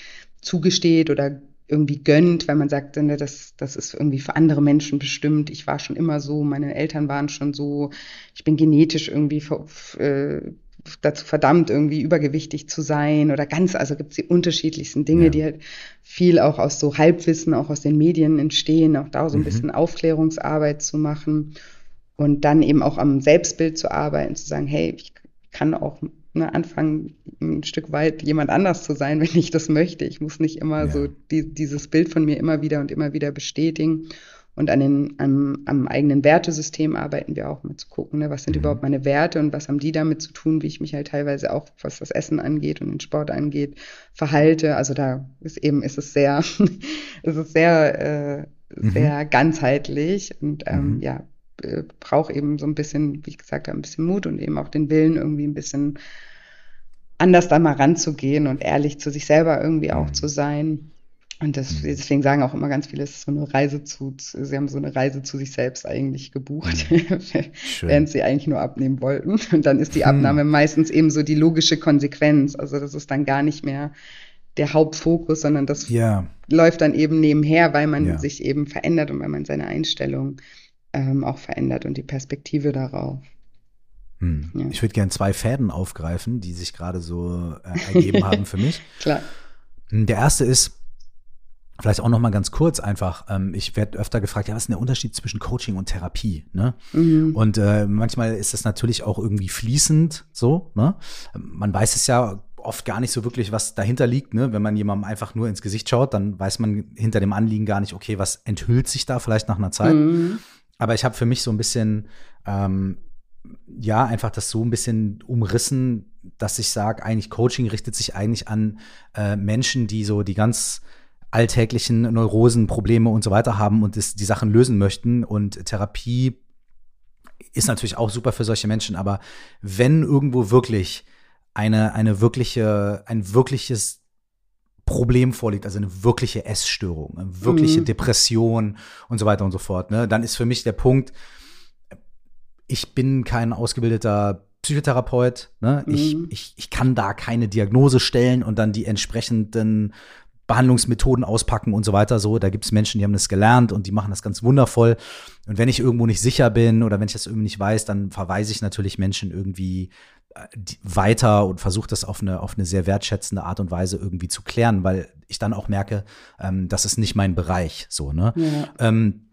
zugesteht oder irgendwie gönnt, weil man sagt, ne, das, das ist irgendwie für andere Menschen bestimmt. Ich war schon immer so, meine Eltern waren schon so, ich bin genetisch irgendwie äh, dazu verdammt, irgendwie übergewichtig zu sein oder ganz, also gibt es die unterschiedlichsten Dinge, ja. die halt viel auch aus so Halbwissen, auch aus den Medien entstehen, auch da so ein mhm. bisschen Aufklärungsarbeit zu machen und dann eben auch am Selbstbild zu arbeiten, zu sagen, hey, ich kann auch ne, anfangen, ein Stück weit jemand anders zu sein, wenn ich das möchte. Ich muss nicht immer ja. so die, dieses Bild von mir immer wieder und immer wieder bestätigen. Und an den, am, am eigenen Wertesystem arbeiten wir auch, mal zu gucken, ne, was sind mhm. überhaupt meine Werte und was haben die damit zu tun, wie ich mich halt teilweise auch, was das Essen angeht und den Sport angeht, verhalte. Also da ist eben, ist es sehr, ist es sehr, äh, sehr mhm. ganzheitlich und ähm, mhm. ja, äh, braucht eben so ein bisschen, wie ich gesagt habe, ein bisschen Mut und eben auch den Willen, irgendwie ein bisschen anders da mal ranzugehen und ehrlich zu sich selber irgendwie auch mhm. zu sein. Und das, mhm. deswegen sagen auch immer ganz viele, es ist so eine Reise zu, sie haben so eine Reise zu sich selbst eigentlich gebucht, mhm. während sie eigentlich nur abnehmen wollten. Und dann ist die Abnahme hm. meistens eben so die logische Konsequenz. Also das ist dann gar nicht mehr der Hauptfokus, sondern das ja. läuft dann eben nebenher, weil man ja. sich eben verändert und weil man seine Einstellung ähm, auch verändert und die Perspektive darauf. Hm. Ja. Ich würde gerne zwei Fäden aufgreifen, die sich gerade so äh, ergeben haben für mich. Klar. Hm, der erste ist, Vielleicht auch noch mal ganz kurz einfach. Ähm, ich werde öfter gefragt, ja, was ist denn der Unterschied zwischen Coaching und Therapie? Ne? Mhm. Und äh, manchmal ist das natürlich auch irgendwie fließend so. Ne? Man weiß es ja oft gar nicht so wirklich, was dahinter liegt. Ne? Wenn man jemandem einfach nur ins Gesicht schaut, dann weiß man hinter dem Anliegen gar nicht, okay, was enthüllt sich da vielleicht nach einer Zeit. Mhm. Aber ich habe für mich so ein bisschen, ähm, ja, einfach das so ein bisschen umrissen, dass ich sage, eigentlich Coaching richtet sich eigentlich an äh, Menschen, die so die ganz alltäglichen Neurosen, Probleme und so weiter haben und das, die Sachen lösen möchten. Und Therapie ist natürlich auch super für solche Menschen, aber wenn irgendwo wirklich eine, eine wirkliche, ein wirkliches Problem vorliegt, also eine wirkliche Essstörung, eine wirkliche mhm. Depression und so weiter und so fort, ne, dann ist für mich der Punkt, ich bin kein ausgebildeter Psychotherapeut, ne? Mhm. Ich, ich, ich kann da keine Diagnose stellen und dann die entsprechenden Behandlungsmethoden auspacken und so weiter. So, da gibt es Menschen, die haben das gelernt und die machen das ganz wundervoll. Und wenn ich irgendwo nicht sicher bin oder wenn ich das irgendwie nicht weiß, dann verweise ich natürlich Menschen irgendwie äh, weiter und versuche das auf eine, auf eine sehr wertschätzende Art und Weise irgendwie zu klären, weil ich dann auch merke, ähm, das ist nicht mein Bereich. So, ne? Ja. Ähm,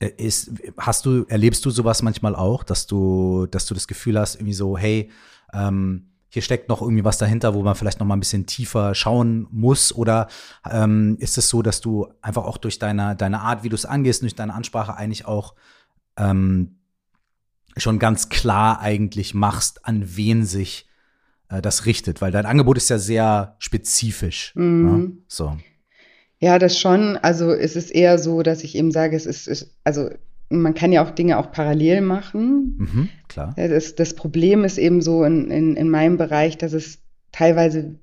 äh, ist, hast du, erlebst du sowas manchmal auch, dass du, dass du das Gefühl hast, irgendwie so, hey, ähm, hier steckt noch irgendwie was dahinter, wo man vielleicht noch mal ein bisschen tiefer schauen muss? Oder ähm, ist es so, dass du einfach auch durch deine, deine Art, wie du es angehst, durch deine Ansprache eigentlich auch ähm, schon ganz klar eigentlich machst, an wen sich äh, das richtet? Weil dein Angebot ist ja sehr spezifisch. Mhm. Ne? So. Ja, das schon. Also es ist eher so, dass ich eben sage, es ist, ist also man kann ja auch Dinge auch parallel machen. Mhm, klar. Das, das Problem ist eben so in, in, in meinem Bereich, dass es teilweise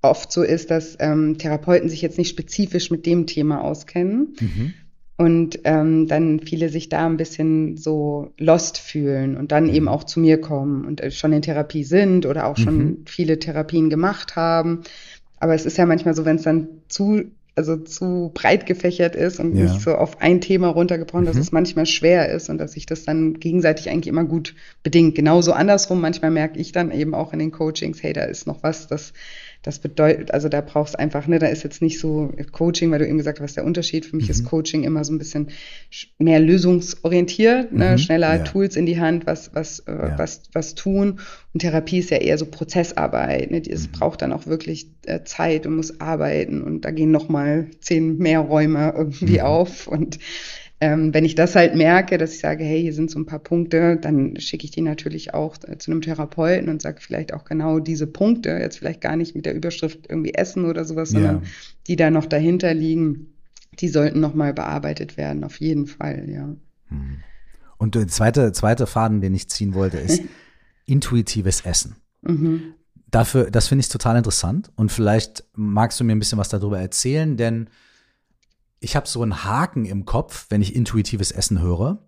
oft so ist, dass ähm, Therapeuten sich jetzt nicht spezifisch mit dem Thema auskennen. Mhm. Und ähm, dann viele sich da ein bisschen so lost fühlen und dann mhm. eben auch zu mir kommen und äh, schon in Therapie sind oder auch schon mhm. viele Therapien gemacht haben. Aber es ist ja manchmal so, wenn es dann zu also zu breit gefächert ist und ja. nicht so auf ein Thema runtergebrochen, mhm. dass es manchmal schwer ist und dass sich das dann gegenseitig eigentlich immer gut bedingt. Genauso andersrum, manchmal merke ich dann eben auch in den Coachings, hey, da ist noch was, das, Das bedeutet, also da brauchst einfach, ne, da ist jetzt nicht so Coaching, weil du eben gesagt hast, der Unterschied. Für mich mhm. ist Coaching immer so ein bisschen mehr lösungsorientiert, ne, mhm. schneller ja. Tools in die Hand, was, was, äh, ja. was, was tun. Und Therapie ist ja eher so Prozessarbeit. Ne? Es mhm. braucht dann auch wirklich äh, Zeit und muss arbeiten und da gehen nochmal zehn mehr Räume irgendwie mhm. auf. Und ähm, wenn ich das halt merke, dass ich sage, hey, hier sind so ein paar Punkte, dann schicke ich die natürlich auch äh, zu einem Therapeuten und sage vielleicht auch genau diese Punkte, jetzt vielleicht gar nicht mit der Überschrift irgendwie Essen oder sowas, sondern die da noch dahinter liegen, die sollten nochmal bearbeitet werden, auf jeden Fall, ja. Hm. Und der zweite, zweite Faden, den ich ziehen wollte, ist intuitives Essen. Mhm. Dafür, das finde ich total interessant und vielleicht magst du mir ein bisschen was darüber erzählen, denn ich habe so einen Haken im Kopf, wenn ich intuitives Essen höre.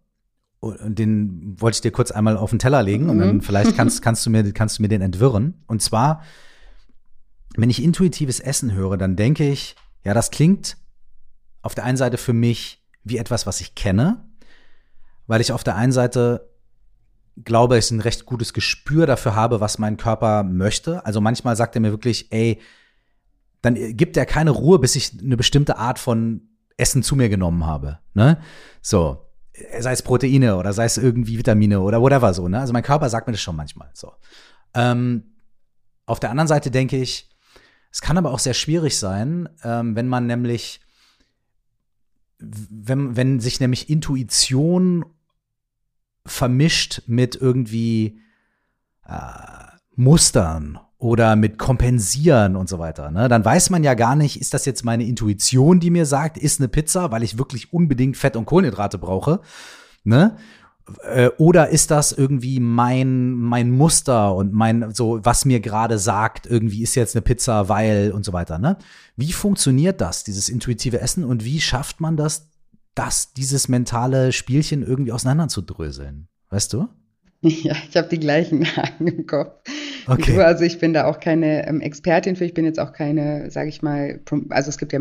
Und den wollte ich dir kurz einmal auf den Teller legen und dann mhm. vielleicht kannst, kannst, du mir, kannst du mir den entwirren. Und zwar, wenn ich intuitives Essen höre, dann denke ich, ja, das klingt auf der einen Seite für mich wie etwas, was ich kenne, weil ich auf der einen Seite glaube, ich ein recht gutes Gespür dafür habe, was mein Körper möchte. Also manchmal sagt er mir wirklich, ey, dann gibt er keine Ruhe, bis ich eine bestimmte Art von Essen zu mir genommen habe. Ne? So, sei es Proteine oder sei es irgendwie Vitamine oder whatever so. Ne? Also mein Körper sagt mir das schon manchmal. So. Ähm, auf der anderen Seite denke ich, es kann aber auch sehr schwierig sein, ähm, wenn man nämlich, wenn, wenn sich nämlich Intuition vermischt mit irgendwie äh, Mustern oder mit kompensieren und so weiter. Ne? Dann weiß man ja gar nicht, ist das jetzt meine Intuition, die mir sagt, ist eine Pizza, weil ich wirklich unbedingt Fett und Kohlenhydrate brauche. Ne? Äh, oder ist das irgendwie mein, mein Muster und mein, so, was mir gerade sagt, irgendwie ist jetzt eine Pizza, weil und so weiter, ne? Wie funktioniert das, dieses intuitive Essen und wie schafft man das, das, dieses mentale Spielchen irgendwie auseinanderzudröseln? Weißt du? Ja, ich habe die gleichen Haken im Kopf. Okay. Du, also ich bin da auch keine ähm, Expertin für, ich bin jetzt auch keine, sage ich mal, also es gibt ja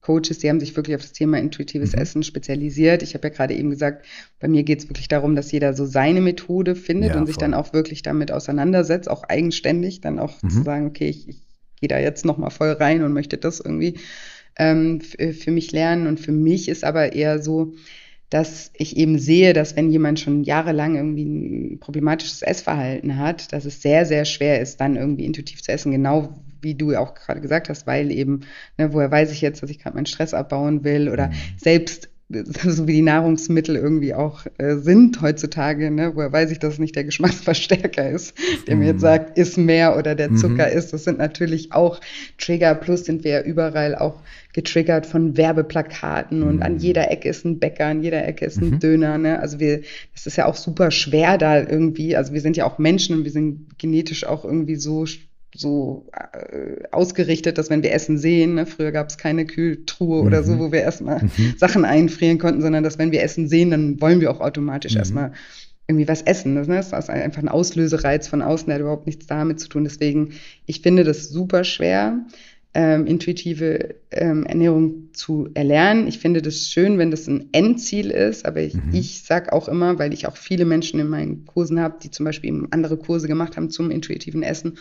Coaches, die haben sich wirklich auf das Thema intuitives mhm. Essen spezialisiert. Ich habe ja gerade eben gesagt, bei mir geht es wirklich darum, dass jeder so seine Methode findet ja, und sich voll. dann auch wirklich damit auseinandersetzt, auch eigenständig, dann auch mhm. zu sagen, okay, ich, ich gehe da jetzt nochmal voll rein und möchte das irgendwie ähm, für mich lernen. Und für mich ist aber eher so, dass ich eben sehe, dass wenn jemand schon jahrelang irgendwie ein problematisches Essverhalten hat, dass es sehr, sehr schwer ist, dann irgendwie intuitiv zu essen, genau wie du auch gerade gesagt hast, weil eben, ne, woher weiß ich jetzt, dass ich gerade meinen Stress abbauen will oder mhm. selbst so wie die Nahrungsmittel irgendwie auch äh, sind heutzutage, ne? woher weiß ich, dass es nicht der Geschmacksverstärker ist, der mhm. mir jetzt sagt, ist mehr oder der Zucker mhm. ist. Das sind natürlich auch Trigger, plus sind wir ja überall auch getriggert von Werbeplakaten und an mhm. jeder Ecke ist ein Bäcker, an jeder Ecke ist ein mhm. Döner. Ne? Also wir, das ist ja auch super schwer da irgendwie. Also wir sind ja auch Menschen und wir sind genetisch auch irgendwie so so äh, ausgerichtet, dass wenn wir Essen sehen, ne, früher gab es keine Kühltruhe mhm. oder so, mhm. wo wir erstmal mhm. Sachen einfrieren konnten, sondern dass wenn wir Essen sehen, dann wollen wir auch automatisch mhm. erstmal irgendwie was essen. Das, ne? das ist einfach ein Auslösereiz von außen, der hat überhaupt nichts damit zu tun. Deswegen, ich finde das super schwer, ähm, intuitive ähm, Ernährung zu erlernen. Ich finde das schön, wenn das ein Endziel ist, aber ich, mhm. ich sage auch immer, weil ich auch viele Menschen in meinen Kursen habe, die zum Beispiel eben andere Kurse gemacht haben zum intuitiven Essen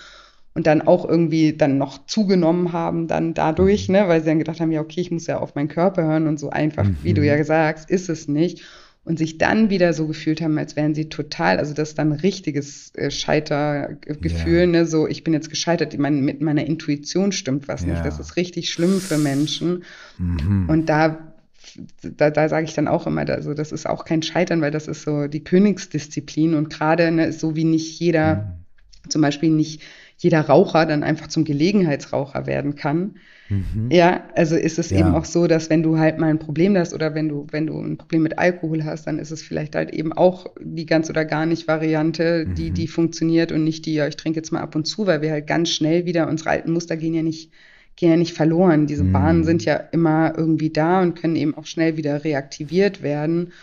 und dann auch irgendwie dann noch zugenommen haben dann dadurch, mhm. ne, weil sie dann gedacht haben, ja, okay, ich muss ja auf meinen Körper hören und so einfach, mhm. wie du ja sagst, ist es nicht. Und sich dann wieder so gefühlt haben, als wären sie total, also das ist dann ein richtiges äh, Scheitergefühl, ja. ne, so ich bin jetzt gescheitert, mein, mit meiner Intuition stimmt was ja. nicht. Das ist richtig schlimm für Menschen. Mhm. Und da da, da sage ich dann auch immer, also das ist auch kein Scheitern, weil das ist so die Königsdisziplin und gerade ne, so wie nicht jeder, mhm. zum Beispiel nicht jeder Raucher dann einfach zum Gelegenheitsraucher werden kann. Mhm. Ja, also ist es ja. eben auch so, dass wenn du halt mal ein Problem hast oder wenn du, wenn du ein Problem mit Alkohol hast, dann ist es vielleicht halt eben auch die ganz oder gar nicht Variante, die, mhm. die funktioniert und nicht die, ja, ich trinke jetzt mal ab und zu, weil wir halt ganz schnell wieder, unsere alten Muster gehen ja nicht, gehen ja nicht verloren. Diese mhm. Bahnen sind ja immer irgendwie da und können eben auch schnell wieder reaktiviert werden.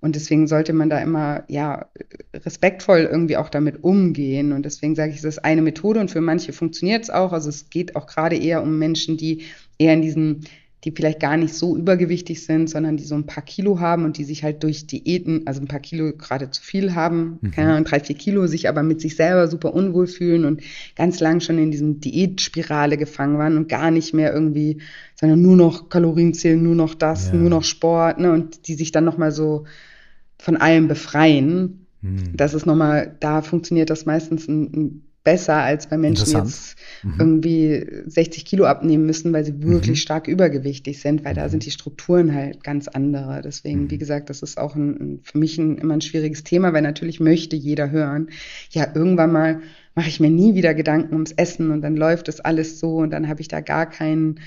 Und deswegen sollte man da immer, ja, respektvoll irgendwie auch damit umgehen. Und deswegen sage ich, es ist eine Methode und für manche funktioniert es auch. Also es geht auch gerade eher um Menschen, die eher in diesen die vielleicht gar nicht so übergewichtig sind, sondern die so ein paar Kilo haben und die sich halt durch Diäten, also ein paar Kilo gerade zu viel haben, mhm. keine Ahnung, drei, vier Kilo, sich aber mit sich selber super unwohl fühlen und ganz lang schon in diesem Diätspirale gefangen waren und gar nicht mehr irgendwie, sondern nur noch Kalorien zählen, nur noch das, ja. nur noch Sport, ne, und die sich dann nochmal so von allem befreien. Mhm. Das ist nochmal, da funktioniert das meistens ein, ein besser, als bei Menschen jetzt mhm. irgendwie 60 Kilo abnehmen müssen, weil sie wirklich mhm. stark übergewichtig sind, weil da mhm. sind die Strukturen halt ganz andere. Deswegen, wie mhm. gesagt, das ist auch ein, für mich ein, immer ein schwieriges Thema, weil natürlich möchte jeder hören, ja, irgendwann mal mache ich mir nie wieder Gedanken ums Essen und dann läuft das alles so und dann habe ich da gar keinen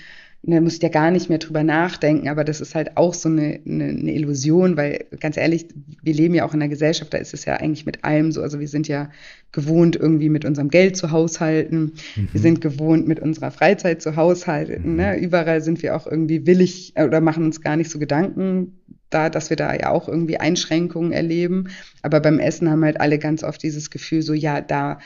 da muss ich ja gar nicht mehr drüber nachdenken, aber das ist halt auch so eine, eine, eine, Illusion, weil ganz ehrlich, wir leben ja auch in einer Gesellschaft, da ist es ja eigentlich mit allem so. Also wir sind ja gewohnt, irgendwie mit unserem Geld zu haushalten. Mhm. Wir sind gewohnt, mit unserer Freizeit zu haushalten. Ne? Mhm. Überall sind wir auch irgendwie willig äh, oder machen uns gar nicht so Gedanken da, dass wir da ja auch irgendwie Einschränkungen erleben. Aber beim Essen haben halt alle ganz oft dieses Gefühl, so ja, da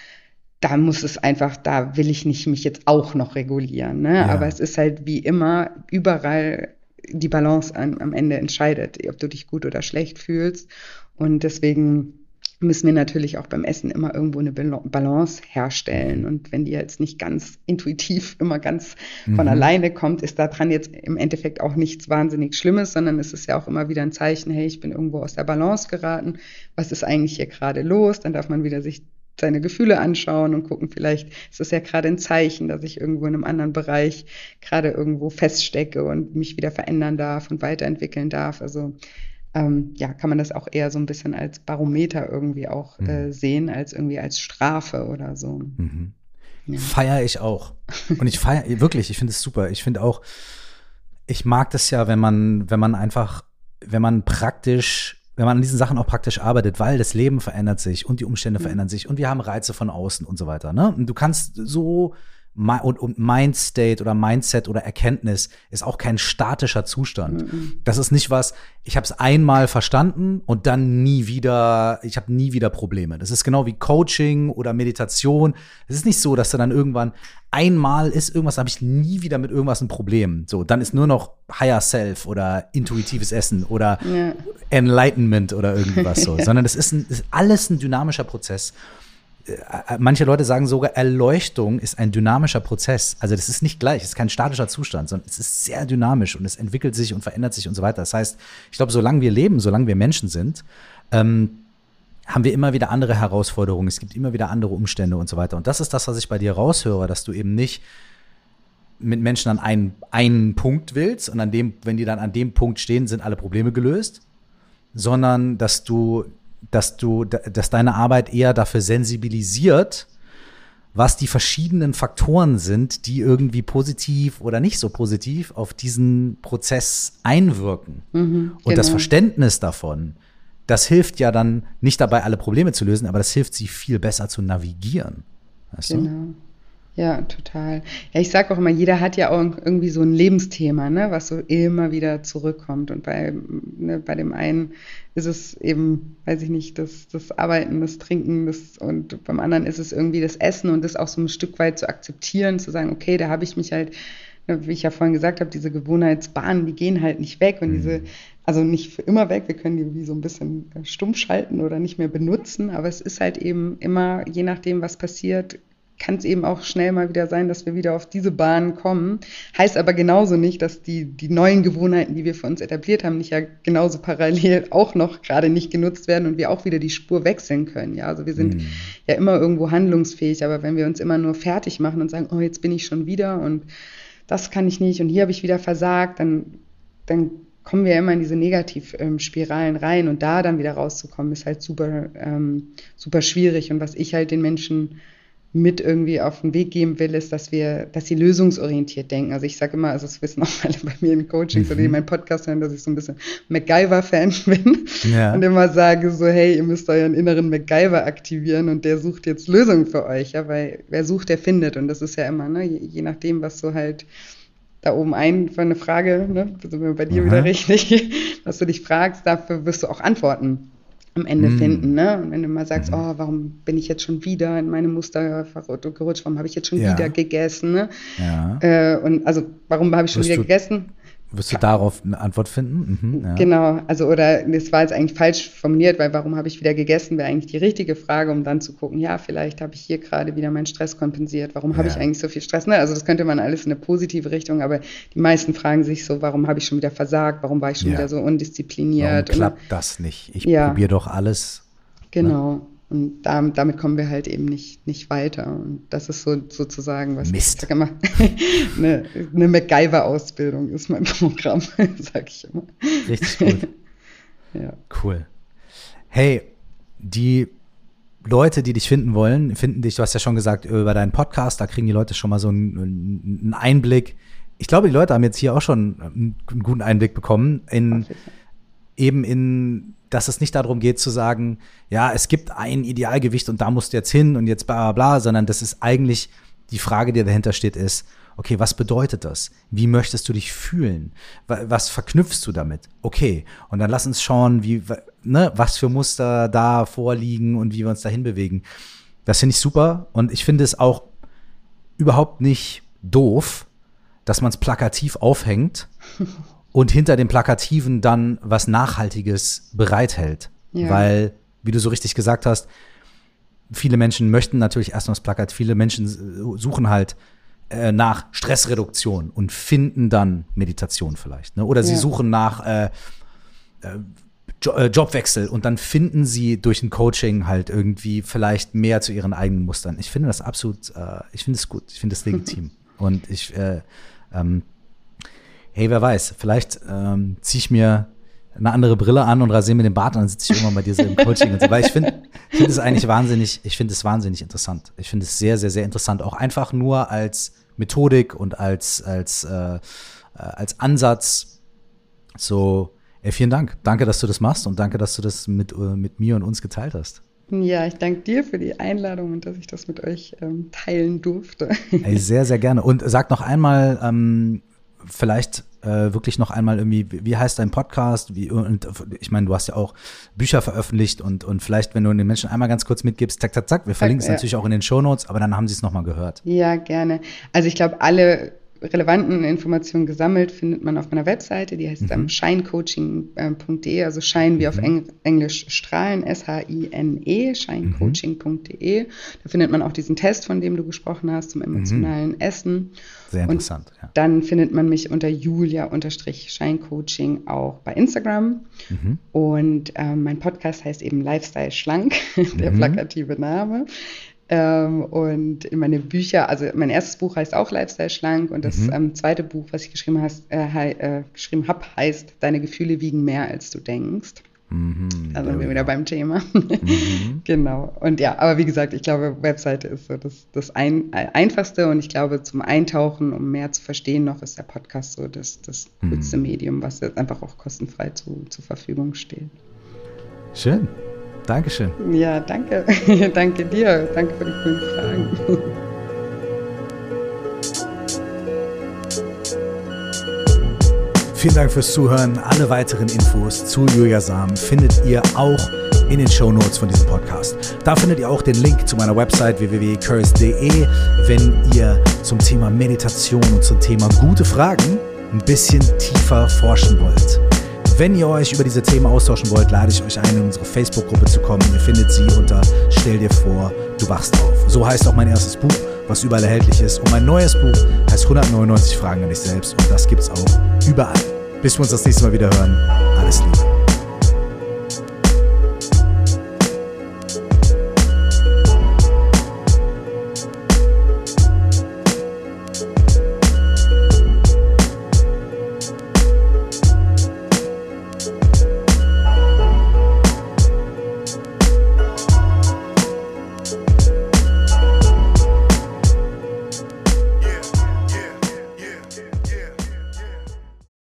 da muss es einfach, da will ich nicht mich jetzt auch noch regulieren. Ne? Ja. Aber es ist halt wie immer überall die Balance an, am Ende entscheidet, ob du dich gut oder schlecht fühlst. Und deswegen müssen wir natürlich auch beim Essen immer irgendwo eine Balance herstellen. Und wenn die jetzt nicht ganz intuitiv immer ganz mhm. von alleine kommt, ist daran jetzt im Endeffekt auch nichts wahnsinnig Schlimmes, sondern es ist ja auch immer wieder ein Zeichen, hey, ich bin irgendwo aus der Balance geraten. Was ist eigentlich hier gerade los? Dann darf man wieder sich seine Gefühle anschauen und gucken, vielleicht ist es ja gerade ein Zeichen, dass ich irgendwo in einem anderen Bereich gerade irgendwo feststecke und mich wieder verändern darf und weiterentwickeln darf. Also ähm, ja, kann man das auch eher so ein bisschen als Barometer irgendwie auch mhm. äh, sehen, als irgendwie als Strafe oder so. Mhm. Ja. Feiere ich auch. Und ich feiere, wirklich, ich finde es super. Ich finde auch, ich mag das ja, wenn man, wenn man einfach, wenn man praktisch wenn man an diesen Sachen auch praktisch arbeitet, weil das Leben verändert sich und die Umstände mhm. verändern sich und wir haben Reize von außen und so weiter. Ne? Und du kannst so und, und Mindstate oder Mindset oder Erkenntnis ist auch kein statischer Zustand. Mhm. Das ist nicht was, ich habe es einmal verstanden und dann nie wieder, ich habe nie wieder Probleme. Das ist genau wie Coaching oder Meditation. Es ist nicht so, dass du dann irgendwann einmal ist irgendwas, habe ich nie wieder mit irgendwas ein Problem. So, dann ist nur noch Higher Self oder intuitives Essen oder ja. Enlightenment oder irgendwas so, sondern es ist, ein, ist alles ein dynamischer Prozess. Äh, manche Leute sagen sogar, Erleuchtung ist ein dynamischer Prozess. Also das ist nicht gleich, es ist kein statischer Zustand, sondern es ist sehr dynamisch und es entwickelt sich und verändert sich und so weiter. Das heißt, ich glaube, solange wir leben, solange wir Menschen sind, ähm, haben wir immer wieder andere Herausforderungen, es gibt immer wieder andere Umstände und so weiter. Und das ist das, was ich bei dir raushöre, dass du eben nicht mit Menschen an einen, einen Punkt willst und an dem, wenn die dann an dem Punkt stehen, sind alle Probleme gelöst, sondern dass du dass du, dass deine Arbeit eher dafür sensibilisiert, was die verschiedenen Faktoren sind, die irgendwie positiv oder nicht so positiv auf diesen Prozess einwirken. Mhm, und genau. das Verständnis davon, das hilft ja dann nicht dabei, alle Probleme zu lösen, aber das hilft sie viel besser zu navigieren. Weißt genau. Du? Ja, total. Ja, ich sage auch immer, jeder hat ja auch irgendwie so ein Lebensthema, ne, was so immer wieder zurückkommt. Und bei, ne, bei dem einen ist es eben, weiß ich nicht, das, das Arbeiten, das Trinken, das, und beim anderen ist es irgendwie das Essen und das auch so ein Stück weit zu akzeptieren, zu sagen, okay, da habe ich mich halt, ne, wie ich ja vorhin gesagt habe, diese Gewohnheitsbahnen, die gehen halt nicht weg und mhm. diese, also nicht für immer weg, wir können die wie so ein bisschen äh, stumm schalten oder nicht mehr benutzen, aber es ist halt eben immer, je nachdem, was passiert, kann es eben auch schnell mal wieder sein, dass wir wieder auf diese Bahn kommen. Heißt aber genauso nicht, dass die, die neuen Gewohnheiten, die wir für uns etabliert haben, nicht ja genauso parallel auch noch gerade nicht genutzt werden und wir auch wieder die Spur wechseln können. Ja, also wir sind mhm. ja immer irgendwo handlungsfähig, aber wenn wir uns immer nur fertig machen und sagen, oh, jetzt bin ich schon wieder und das kann ich nicht und hier habe ich wieder versagt, dann, dann kommen wir immer in diese Negativspiralen rein und da dann wieder rauszukommen, ist halt super, ähm, super schwierig. Und was ich halt den Menschen mit irgendwie auf den Weg geben will, ist, dass wir, dass sie lösungsorientiert denken. Also ich sage immer, also das wissen auch alle bei mir in Coachings mhm. oder die meinen Podcast hören, dass ich so ein bisschen MacGyver-Fan bin ja. und immer sage so, hey, ihr müsst euren inneren MacGyver aktivieren und der sucht jetzt Lösungen für euch, ja, weil wer sucht, der findet und das ist ja immer, ne, je, je nachdem, was so halt da oben ein für eine Frage, ne, sind wir bei dir Aha. wieder richtig, was du dich fragst, dafür wirst du auch antworten am Ende mm. finden. Ne? Und wenn du mal sagst, oh, warum bin ich jetzt schon wieder in meine Muster gerutscht, warum habe ich jetzt schon ja. wieder gegessen? Ne? Ja. Äh, und also warum habe ich schon wirst wieder gegessen? Wirst du darauf eine Antwort finden? Mhm, ja. Genau, also oder es war jetzt eigentlich falsch formuliert, weil warum habe ich wieder gegessen, wäre eigentlich die richtige Frage, um dann zu gucken, ja, vielleicht habe ich hier gerade wieder meinen Stress kompensiert, warum habe ja. ich eigentlich so viel Stress? Ne? Also das könnte man alles in eine positive Richtung, aber die meisten fragen sich so, warum habe ich schon wieder versagt, warum war ich schon ja. wieder so undiszipliniert? Warum klappt das nicht? Ich probiere doch alles. Genau. Ne? Und da, damit kommen wir halt eben nicht, nicht weiter. Und das ist so sozusagen, was Mist. ich immer, eine, eine MacGyver-Ausbildung ist mein Programm, sag ich immer. Richtig gut. ja. Cool. Hey, die Leute, die dich finden wollen, finden dich, du hast ja schon gesagt, über deinen Podcast, da kriegen die Leute schon mal so einen, einen Einblick. Ich glaube, die Leute haben jetzt hier auch schon einen guten Einblick bekommen in eben in dass es nicht darum geht zu sagen, ja, es gibt ein Idealgewicht und da musst du jetzt hin und jetzt bla bla bla, sondern das ist eigentlich die Frage, die dahinter steht, ist, okay, was bedeutet das? Wie möchtest du dich fühlen? Was verknüpfst du damit? Okay, und dann lass uns schauen, wie, ne, was für Muster da vorliegen und wie wir uns dahin bewegen. Das finde ich super und ich finde es auch überhaupt nicht doof, dass man es plakativ aufhängt und hinter dem Plakativen dann was Nachhaltiges bereithält. Ja. Weil, wie du so richtig gesagt hast, viele Menschen möchten natürlich erst noch das Plakat, viele Menschen suchen halt äh, nach Stressreduktion und finden dann Meditation vielleicht. Ne? Oder sie ja. suchen nach äh, äh, äh, Jobwechsel und dann finden sie durch ein Coaching halt irgendwie vielleicht mehr zu ihren eigenen Mustern. Ich finde das absolut, äh, ich finde es gut, ich finde es legitim. und ich äh, ähm, hey, wer weiß, vielleicht ähm, ziehe ich mir eine andere Brille an und rasiere mir den Bart und dann sitze ich irgendwann bei dir so im Coaching und so. Weil ich finde ich finde es eigentlich wahnsinnig, ich finde es wahnsinnig interessant. Ich finde es sehr, sehr, sehr interessant. Auch einfach nur als Methodik und als, als, äh, äh, als Ansatz. So, ey, vielen Dank. Danke, dass du das machst und danke, dass du das mit, äh, mit mir und uns geteilt hast. Ja, ich danke dir für die Einladung und dass ich das mit euch ähm, teilen durfte. Ey, sehr, sehr gerne. Und sag noch einmal, ähm, vielleicht äh, wirklich noch einmal irgendwie, wie heißt dein Podcast? Wie, und ich meine, du hast ja auch Bücher veröffentlicht und, und vielleicht, wenn du den Menschen einmal ganz kurz mitgibst, zack, zack, zack, wir verlinken es ja. natürlich auch in den Show Notes, aber dann haben sie es nochmal gehört. Ja, gerne. Also ich glaube, alle relevanten Informationen gesammelt findet man auf meiner Webseite, die heißt mhm. shinecoaching.de, also Shine wie auf mhm. Eng Englisch strahlen, S-H-I-N-E, shinecoaching.de. Da findet man auch diesen Test, von dem du gesprochen hast, zum emotionalen mhm. Essen. Sehr interessant. Und ja. Dann findet man mich unter julia-scheincoaching auch bei Instagram. Mhm. Und ähm, mein Podcast heißt eben Lifestyle Schlank, der mhm. plakative Name. Ähm, und in meine Bücher, also mein erstes Buch heißt auch Lifestyle Schlank und das mhm. ähm, zweite Buch, was ich geschrieben, äh, äh, geschrieben habe, heißt Deine Gefühle wiegen mehr, als du denkst. Mhm, da sind wir wieder beim Thema. Mhm. genau. Und ja, aber wie gesagt, ich glaube, Webseite ist so das, das ein, einfachste und ich glaube, zum Eintauchen, um mehr zu verstehen noch, ist der Podcast so das, das mhm. coolste Medium, was jetzt einfach auch kostenfrei zu, zur Verfügung steht. Schön. Dankeschön. Ja, danke. danke dir. Danke für die coolen Fragen. Vielen Dank fürs Zuhören. Alle weiteren Infos zu Julia Sam findet ihr auch in den Show Notes von diesem Podcast. Da findet ihr auch den Link zu meiner Website www.curse.de, wenn ihr zum Thema Meditation und zum Thema gute Fragen ein bisschen tiefer forschen wollt. Wenn ihr euch über diese Themen austauschen wollt, lade ich euch ein, in unsere Facebook-Gruppe zu kommen. Ihr findet sie unter Stell dir vor, du wachst auf. So heißt auch mein erstes Buch, was überall erhältlich ist. Und mein neues Buch heißt 199 Fragen an dich selbst. Und das gibt's auch überall. Bis wir uns das nächste Mal wieder hören. Alles Liebe.